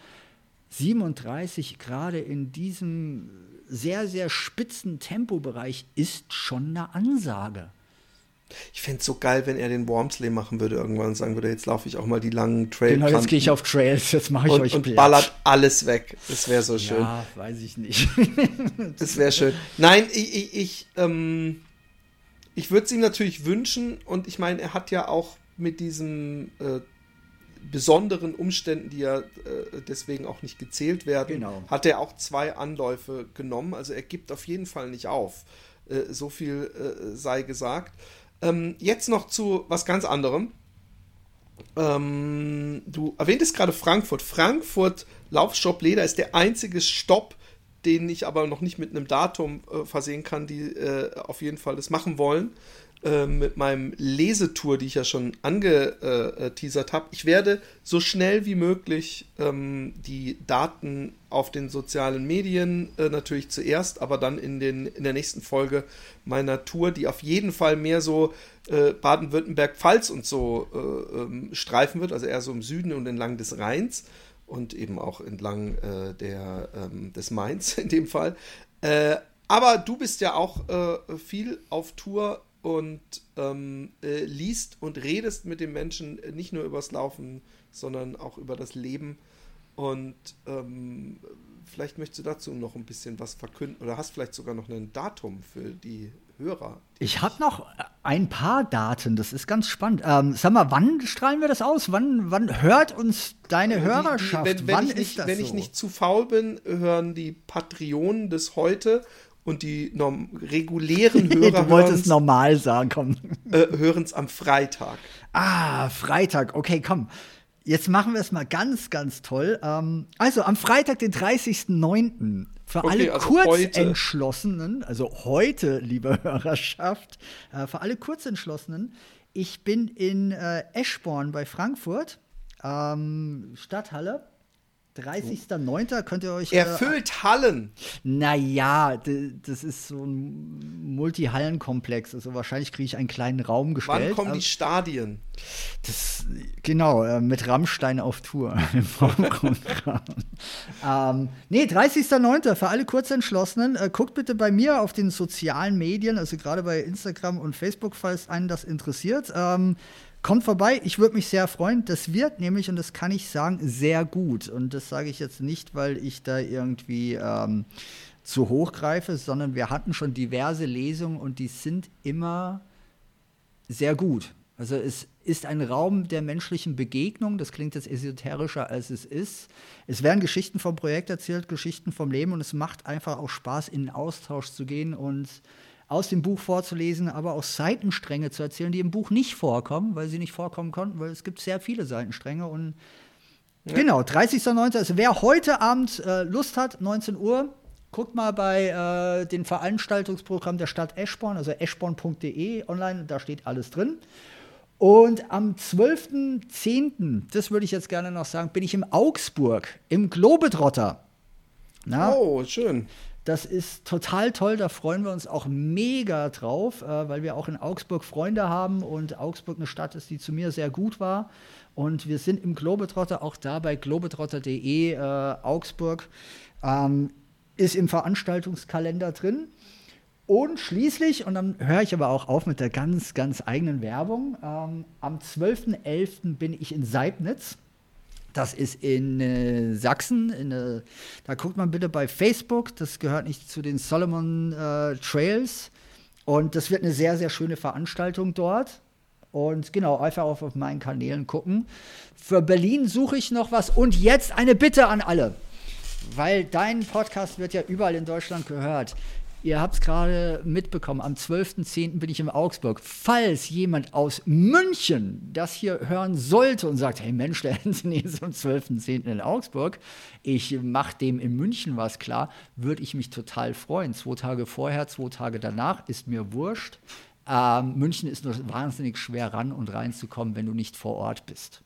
37 gerade in diesem sehr, sehr spitzen Tempobereich ist schon eine Ansage. Ich fände es so geil, wenn er den Wormsley machen würde irgendwann und sagen würde, jetzt laufe ich auch mal die langen Trail Genau, jetzt gehe ich auf Trails, jetzt mache ich und, euch und platt. ballert alles weg. Das wäre so schön. Ja, weiß ich nicht. Das wäre schön. Nein, ich, ich, ich, ähm, ich würde es ihm natürlich wünschen und ich meine, er hat ja auch mit diesen äh, besonderen Umständen, die ja äh, deswegen auch nicht gezählt werden, Genau. hat er auch zwei Anläufe genommen. Also er gibt auf jeden Fall nicht auf. Äh, so viel äh, sei gesagt. Ähm, jetzt noch zu was ganz anderem. Ähm, du erwähntest gerade Frankfurt. Frankfurt Laufshop Leder ist der einzige Stopp, den ich aber noch nicht mit einem Datum äh, versehen kann, die äh, auf jeden Fall das machen wollen. Äh, mit meinem Lesetour, die ich ja schon angeteasert habe. Ich werde so schnell wie möglich ähm, die Daten auf den sozialen Medien äh, natürlich zuerst, aber dann in, den, in der nächsten Folge meiner Tour, die auf jeden Fall mehr so äh, Baden-Württemberg-Pfalz und so äh, ähm, streifen wird, also eher so im Süden und entlang des Rheins und eben auch entlang äh, der, ähm, des Mains in dem Fall. Äh, aber du bist ja auch viel auf Tour und ähm, äh, liest und redest mit den Menschen äh, nicht nur übers Laufen, sondern auch über das Leben. Und ähm, vielleicht möchtest du dazu noch ein bisschen was verkünden oder hast vielleicht sogar noch ein Datum für die Hörer. Ich habe noch ein paar Daten, das ist ganz spannend. Ähm, sag mal, wann strahlen wir das aus? Wann, wann hört uns deine Hörerschaft? Die, die, wenn, wenn wann ich ist nicht, das wenn so? ich nicht zu faul bin, hören die Patreonen des heute und die norm regulären Hörer du wolltest normal sagen, komm. hören es am Freitag. Ah, Freitag, okay, komm. Jetzt machen wir es mal ganz, ganz toll. Ähm, also am Freitag, den 30.09. Für Okay, alle also Kurzentschlossenen, also heute, liebe Hörerschaft, äh, für alle Kurzentschlossenen, ich bin in äh, Eschborn bei Frankfurt, ähm, Stadthalle. 30.09. könnt ihr euch. äh, Erfüllt Hallen. naja, das ist so ein Multihallenkomplex. Also wahrscheinlich kriege ich einen kleinen Raum gestellt. Wann kommen die Stadien? das, genau, äh, mit Rammstein auf Tour im ähm, nee, 30.09. für alle Kurzentschlossenen. Äh, guckt bitte bei mir auf den sozialen Medien, also gerade bei Instagram und Facebook, falls einen das interessiert. Ähm, kommt vorbei, ich würde mich sehr freuen. Das wird nämlich, und das kann ich sagen, sehr gut. Und das sage ich jetzt nicht, weil ich da irgendwie ähm, zu hoch greife, sondern wir hatten schon diverse Lesungen und die sind immer sehr gut. Also es ist ein Raum der menschlichen Begegnung. Das klingt jetzt esoterischer, als es ist. Es werden Geschichten vom Projekt erzählt, Geschichten vom Leben und es macht einfach auch Spaß, in den Austausch zu gehen und aus dem Buch vorzulesen, aber auch Seitenstränge zu erzählen, die im Buch nicht vorkommen, weil sie nicht vorkommen konnten, weil es gibt sehr viele Seitenstränge und Genau, 30.09. Also wer heute Abend äh, Lust hat, 19 Uhr, guckt mal bei äh, den Veranstaltungsprogramm der Stadt Eschborn, also eschborn.de online, da steht alles drin. Und am 12.10., das würde ich jetzt gerne noch sagen, bin ich im Augsburg, im Globetrotter. Na, Oh, schön. Das ist total toll, da freuen wir uns auch mega drauf, äh, weil wir auch in Augsburg Freunde haben und Augsburg eine Stadt ist, die zu mir sehr gut war. Und wir sind im Globetrotter, auch da bei globetrotter.de äh, Augsburg, ähm, ist im Veranstaltungskalender drin. Und schließlich, und dann höre ich aber auch auf mit der ganz, ganz eigenen Werbung, ähm, am 12.11. bin ich in Seibnitz. Das ist in äh, Sachsen. In, äh, da guckt man bitte bei Facebook. Das gehört nicht zu den Solomon äh, Trails. Und das wird eine sehr, sehr schöne Veranstaltung dort. Und genau, einfach auf, auf meinen Kanälen gucken. Für Berlin suche ich noch was. Und jetzt eine Bitte an alle. Weil dein Podcast wird ja überall in Deutschland gehört. Ihr habt es gerade mitbekommen, am 12.10. bin ich in Augsburg. Falls jemand aus München das hier hören sollte und sagt, hey Mensch, der Anthony ist am 12.10. in Augsburg, ich mache dem in München was klar, würde ich mich total freuen. Zwei Tage vorher, zwei Tage danach, ist mir wurscht. Ähm, München ist nur wahnsinnig schwer ran und reinzukommen, wenn du nicht vor Ort bist.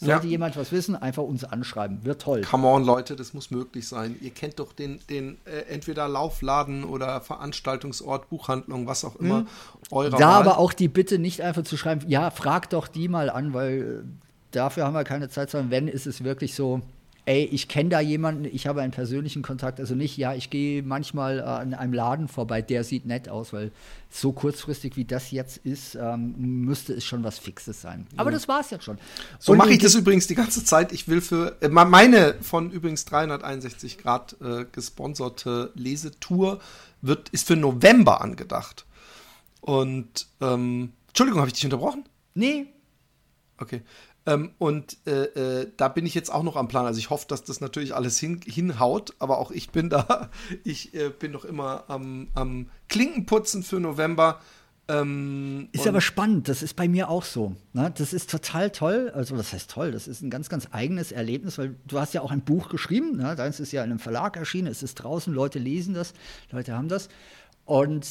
Sollte ja. jemand was wissen, einfach uns anschreiben. Wird toll. Come on, Leute, das muss möglich sein. Ihr kennt doch den, den äh, entweder Laufladen oder Veranstaltungsort, Buchhandlung, was auch immer. Mhm. Eurer da Wahl. aber auch die Bitte nicht einfach zu schreiben, ja, fragt doch die mal an, weil äh, dafür haben wir keine Zeit, sondern wenn, ist es wirklich so, ey, ich kenne da jemanden, ich habe einen persönlichen Kontakt, also nicht, ja, ich gehe manchmal äh, an einem Laden vorbei, der sieht nett aus, weil so kurzfristig wie das jetzt ist, ähm, müsste es schon was Fixes sein. Aber ja. das war es jetzt schon. So mache ich das übrigens die ganze Zeit. Ich will für äh, meine von übrigens 361 Grad äh, gesponserte Lesetour wird, ist für November angedacht. Und ähm, Entschuldigung, habe ich dich unterbrochen? Nee. Okay. Ähm, und äh, äh, da bin ich jetzt auch noch am Plan. Also ich hoffe, dass das natürlich alles hin, hinhaut, aber auch ich bin da. Ich äh, bin noch immer am, am Klinkenputzen für November. Ähm, ist aber spannend, das ist bei mir auch so. Ne? Das ist total toll. Also, was heißt toll? Das ist ein ganz, ganz eigenes Erlebnis, weil du hast ja auch ein Buch geschrieben. Ne? Deins ist ja in einem Verlag erschienen, es ist draußen, Leute lesen das, Leute haben das. Und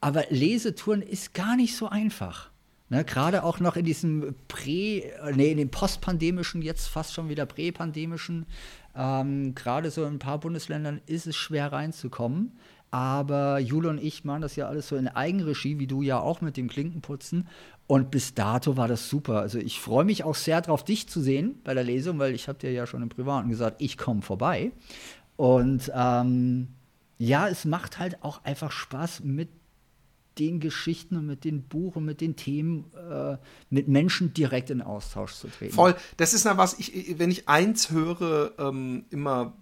aber Lesetouren ist gar nicht so einfach. Ne, Gerade auch noch in diesem Prä, nee, in dem postpandemischen, jetzt fast schon wieder präpandemischen, ähm, gerade so in ein paar Bundesländern ist es schwer reinzukommen. Aber Jule und ich machen das ja alles so in Eigenregie, wie du ja auch mit dem Klinkenputzen. Und bis dato war das super. Also ich freue mich auch sehr darauf, dich zu sehen bei der Lesung, weil ich habe dir ja schon im Privaten gesagt, ich komme vorbei. Und ähm, ja, es macht halt auch einfach Spaß, mit den Geschichten und mit den Buchen, mit den Themen, äh, mit Menschen direkt in Austausch zu treten. Voll. Das ist ja was, ich, wenn ich eins höre, ähm, immer,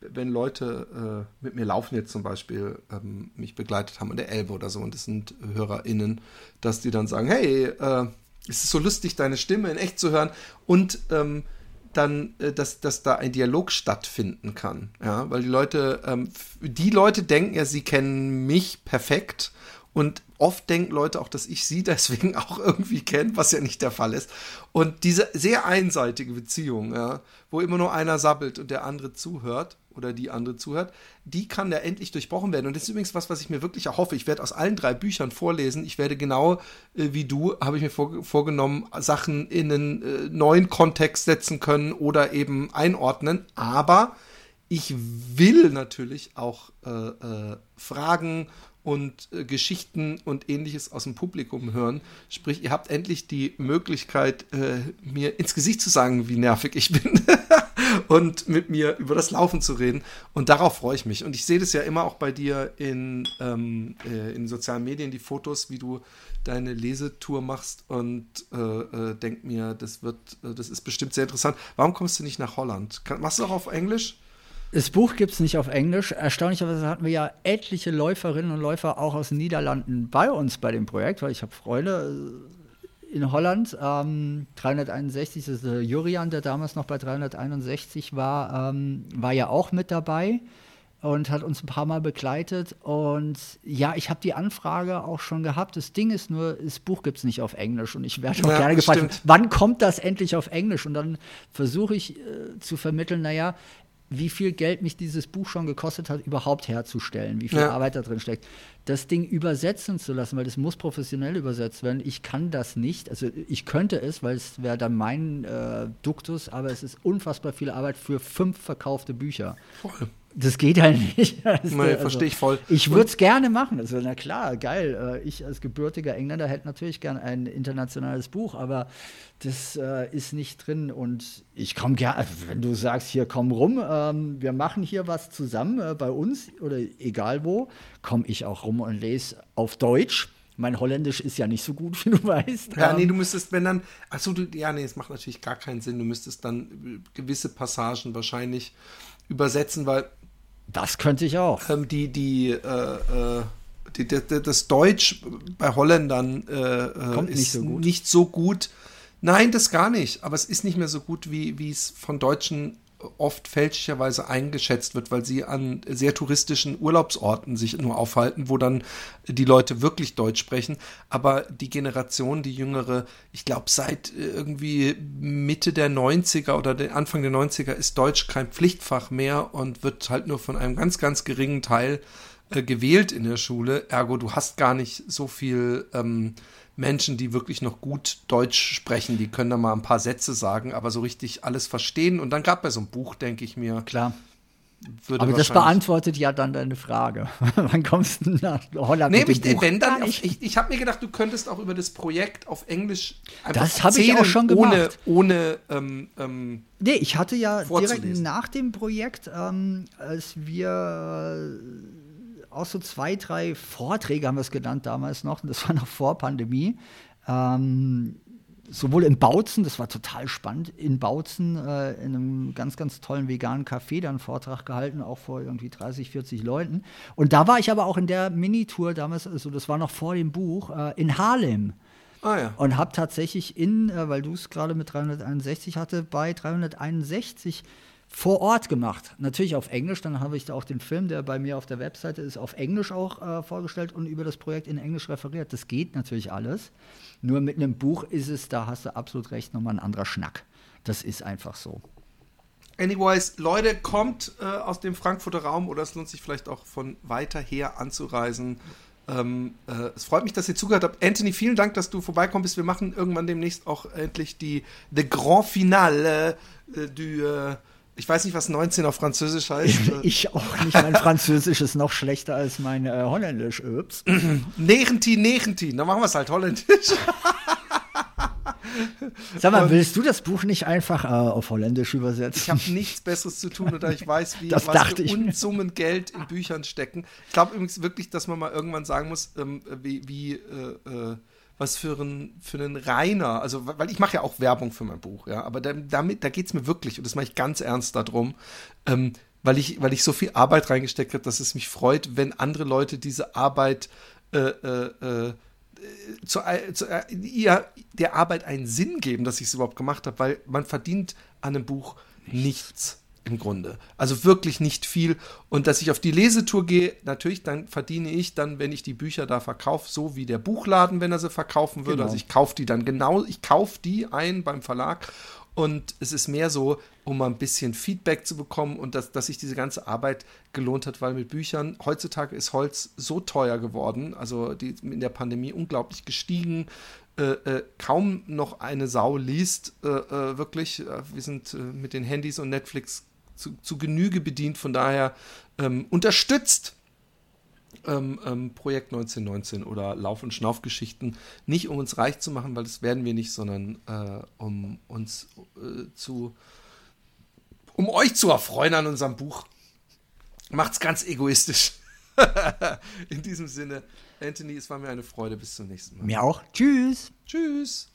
wenn Leute äh, mit mir laufen jetzt zum Beispiel, ähm, mich begleitet haben an der Elbe oder so, und das sind HörerInnen, dass die dann sagen, hey, äh, es ist so lustig, deine Stimme in echt zu hören und ähm, dann, äh, dass, dass da ein Dialog stattfinden kann. Ja, weil die Leute, ähm, die Leute denken ja, sie kennen mich perfekt und oft denken Leute auch, dass ich sie deswegen auch irgendwie kenne, was ja nicht der Fall ist. Und diese sehr einseitige Beziehung, ja, wo immer nur einer sabbelt und der andere zuhört oder die andere zuhört, die kann ja endlich durchbrochen werden. Und das ist übrigens was, was ich mir wirklich erhoffe. Ich werde aus allen drei Büchern vorlesen. Ich werde genau äh, wie du, habe ich mir vor, vorgenommen, Sachen in einen äh, neuen Kontext setzen können oder eben einordnen. Aber ich will natürlich auch äh, äh Fragen und äh, Geschichten und ähnliches aus dem Publikum hören. Sprich, ihr habt endlich die Möglichkeit, äh, mir ins Gesicht zu sagen, wie nervig ich bin und mit mir über das Laufen zu reden. Und darauf freue ich mich. Und ich sehe das ja immer auch bei dir in, ähm, äh, in sozialen Medien, die Fotos, wie du deine Lesetour machst und äh, äh, denk mir, das wird, äh, das ist bestimmt sehr interessant. Warum kommst du nicht nach Holland? Kann, machst du auch auf Englisch? Das Buch gibt es nicht auf Englisch. Erstaunlicherweise hatten wir ja etliche Läuferinnen und Läufer auch aus den Niederlanden bei uns bei dem Projekt, weil ich habe Freunde äh, in Holland. Ähm, 361, das ist der Jurian, der damals noch bei 361 war, ähm, war ja auch mit dabei und hat uns ein paar Mal begleitet. Und ja, ich habe die Anfrage auch schon gehabt. Das Ding ist nur, das Buch gibt es nicht auf Englisch. Und ich werde auch ja, gerne gefragt, stimmt. wann kommt das endlich auf Englisch? Und dann versuche ich äh, zu vermitteln, naja, wie viel Geld mich dieses Buch schon gekostet hat, überhaupt herzustellen, wie viel ja. Arbeit da drin steckt. Das Ding übersetzen zu lassen, weil das muss professionell übersetzt werden. Ich kann das nicht. Also ich könnte es, weil es wäre dann mein äh, Duktus, aber es ist unfassbar viel Arbeit für fünf verkaufte Bücher. Voll. Das geht halt nicht. Also, nee, verstehe ich voll. Ich würde es gerne machen. Also, na klar, geil. Äh, ich als gebürtiger Engländer hätte natürlich gern ein internationales Buch, aber das äh, ist nicht drin. Und ich komme gerne, also, wenn du sagst, hier komm rum, ähm, wir machen hier was zusammen äh, bei uns oder egal wo, komme ich auch rum und lese auf Deutsch. Mein Holländisch ist ja nicht so gut, wie du weißt. Ja, nee, ähm, du müsstest, wenn dann, achso, du, ja, nee, es macht natürlich gar keinen Sinn. Du müsstest dann gewisse Passagen wahrscheinlich übersetzen, weil das könnte ich auch. Ähm, die, die, äh, äh die, die, das Deutsch bei Holländern äh, äh, Kommt ist nicht so, nicht so, gut. Nein, das gar nicht. Aber es ist nicht mehr so gut, wie es von Deutschen oft fälschlicherweise eingeschätzt wird, weil sie an sehr touristischen Urlaubsorten sich nur aufhalten, wo dann die Leute wirklich Deutsch sprechen. Aber die Generation, die jüngere, ich glaube, seit irgendwie Mitte der 90er oder Anfang der 90er ist Deutsch kein Pflichtfach mehr und wird halt nur von einem ganz, ganz geringen Teil äh, gewählt in der Schule. Ergo, du hast gar nicht so viel ähm, Menschen, die wirklich noch gut Deutsch sprechen, die können da mal ein paar Sätze sagen, aber so richtig alles verstehen. Und dann gerade bei so einem Buch, denke ich mir. Klar. aber das beantwortet ja dann deine Frage. Wann kommst du nach Holland? Nee, mit ich, wenn dann, ich, ich, ich habe mir gedacht, du könntest auch über das Projekt auf Englisch einfach Das habe ich auch schon gemacht. Ohne, ohne ähm, ähm, Nee, ich hatte ja direkt nach dem Projekt, ähm, als wir auch so zwei, drei Vorträge haben wir es genannt damals noch, das war noch vor Pandemie. Ähm, sowohl in Bautzen, das war total spannend, in Bautzen äh, in einem ganz, ganz tollen veganen Café dann einen Vortrag gehalten, auch vor irgendwie 30, 40 Leuten. Und da war ich aber auch in der Minitour damals, also das war noch vor dem Buch, äh, in Harlem. Ah, ja. Und habe tatsächlich in, äh, weil du es gerade mit 361 hatte, bei 361 vor Ort gemacht. Natürlich auf Englisch, dann habe ich da auch den Film, der bei mir auf der Webseite ist, auf Englisch auch äh, vorgestellt und über das Projekt in Englisch referiert. Das geht natürlich alles. Nur mit einem Buch ist es, da hast du absolut recht, nochmal ein anderer Schnack. Das ist einfach so. Anyways, Leute, kommt äh, aus dem Frankfurter Raum oder es lohnt sich vielleicht auch von weiter her anzureisen. Ähm, äh, es freut mich, dass ihr zugehört habt. Anthony, vielen Dank, dass du vorbeikommst. Wir machen irgendwann demnächst auch endlich die The Grand Finale äh, du äh, ich weiß nicht, was 19 auf Französisch heißt. ich auch nicht. Mein Französisch ist noch schlechter als mein äh, Holländisch. Ups. Nechenti, Nechenti. Dann machen wir es halt Holländisch. Sag mal, Und willst du das Buch nicht einfach äh, auf Holländisch übersetzen? Ich habe nichts Besseres zu tun, oder ich weiß, wie das was für Unsummen Geld in Büchern stecken. Ich glaube übrigens wirklich, dass man mal irgendwann sagen muss, ähm, wie, wie äh, äh was für, ein, für einen Reiner, also weil ich mache ja auch Werbung für mein Buch, ja, aber da, damit, da geht es mir wirklich, und das mache ich ganz ernst darum, ähm, weil ich, weil ich so viel Arbeit reingesteckt habe, dass es mich freut, wenn andere Leute diese Arbeit äh, äh, äh zu, zu äh, ihr, der Arbeit einen Sinn geben, dass ich es überhaupt gemacht habe, weil man verdient an einem Buch nichts. nichts im Grunde. Also wirklich nicht viel. Und dass ich auf die Lesetour gehe, natürlich, dann verdiene ich dann, wenn ich die Bücher da verkaufe, so wie der Buchladen, wenn er sie verkaufen würde. Genau. Also ich kaufe die dann genau, ich kaufe die ein beim Verlag. Und es ist mehr so, um mal ein bisschen Feedback zu bekommen und dass, dass sich diese ganze Arbeit gelohnt hat, weil mit Büchern, heutzutage ist Holz so teuer geworden, also die, in der Pandemie unglaublich gestiegen. Äh, äh, kaum noch eine Sau liest, äh, äh wirklich. Äh, wir sind äh, mit den Handys und Netflix zu, zu Genüge bedient. Von daher ähm, unterstützt ähm, ähm, Projekt 1919 oder Lauf- und Schnaufgeschichten nicht, um uns reich zu machen, weil das werden wir nicht, sondern äh, um uns äh, zu, um euch zu erfreuen an unserem Buch. Macht's ganz egoistisch. In diesem Sinne, Anthony, es war mir eine Freude. Bis zum nächsten Mal. Mir auch. Tschüss. Tschüss.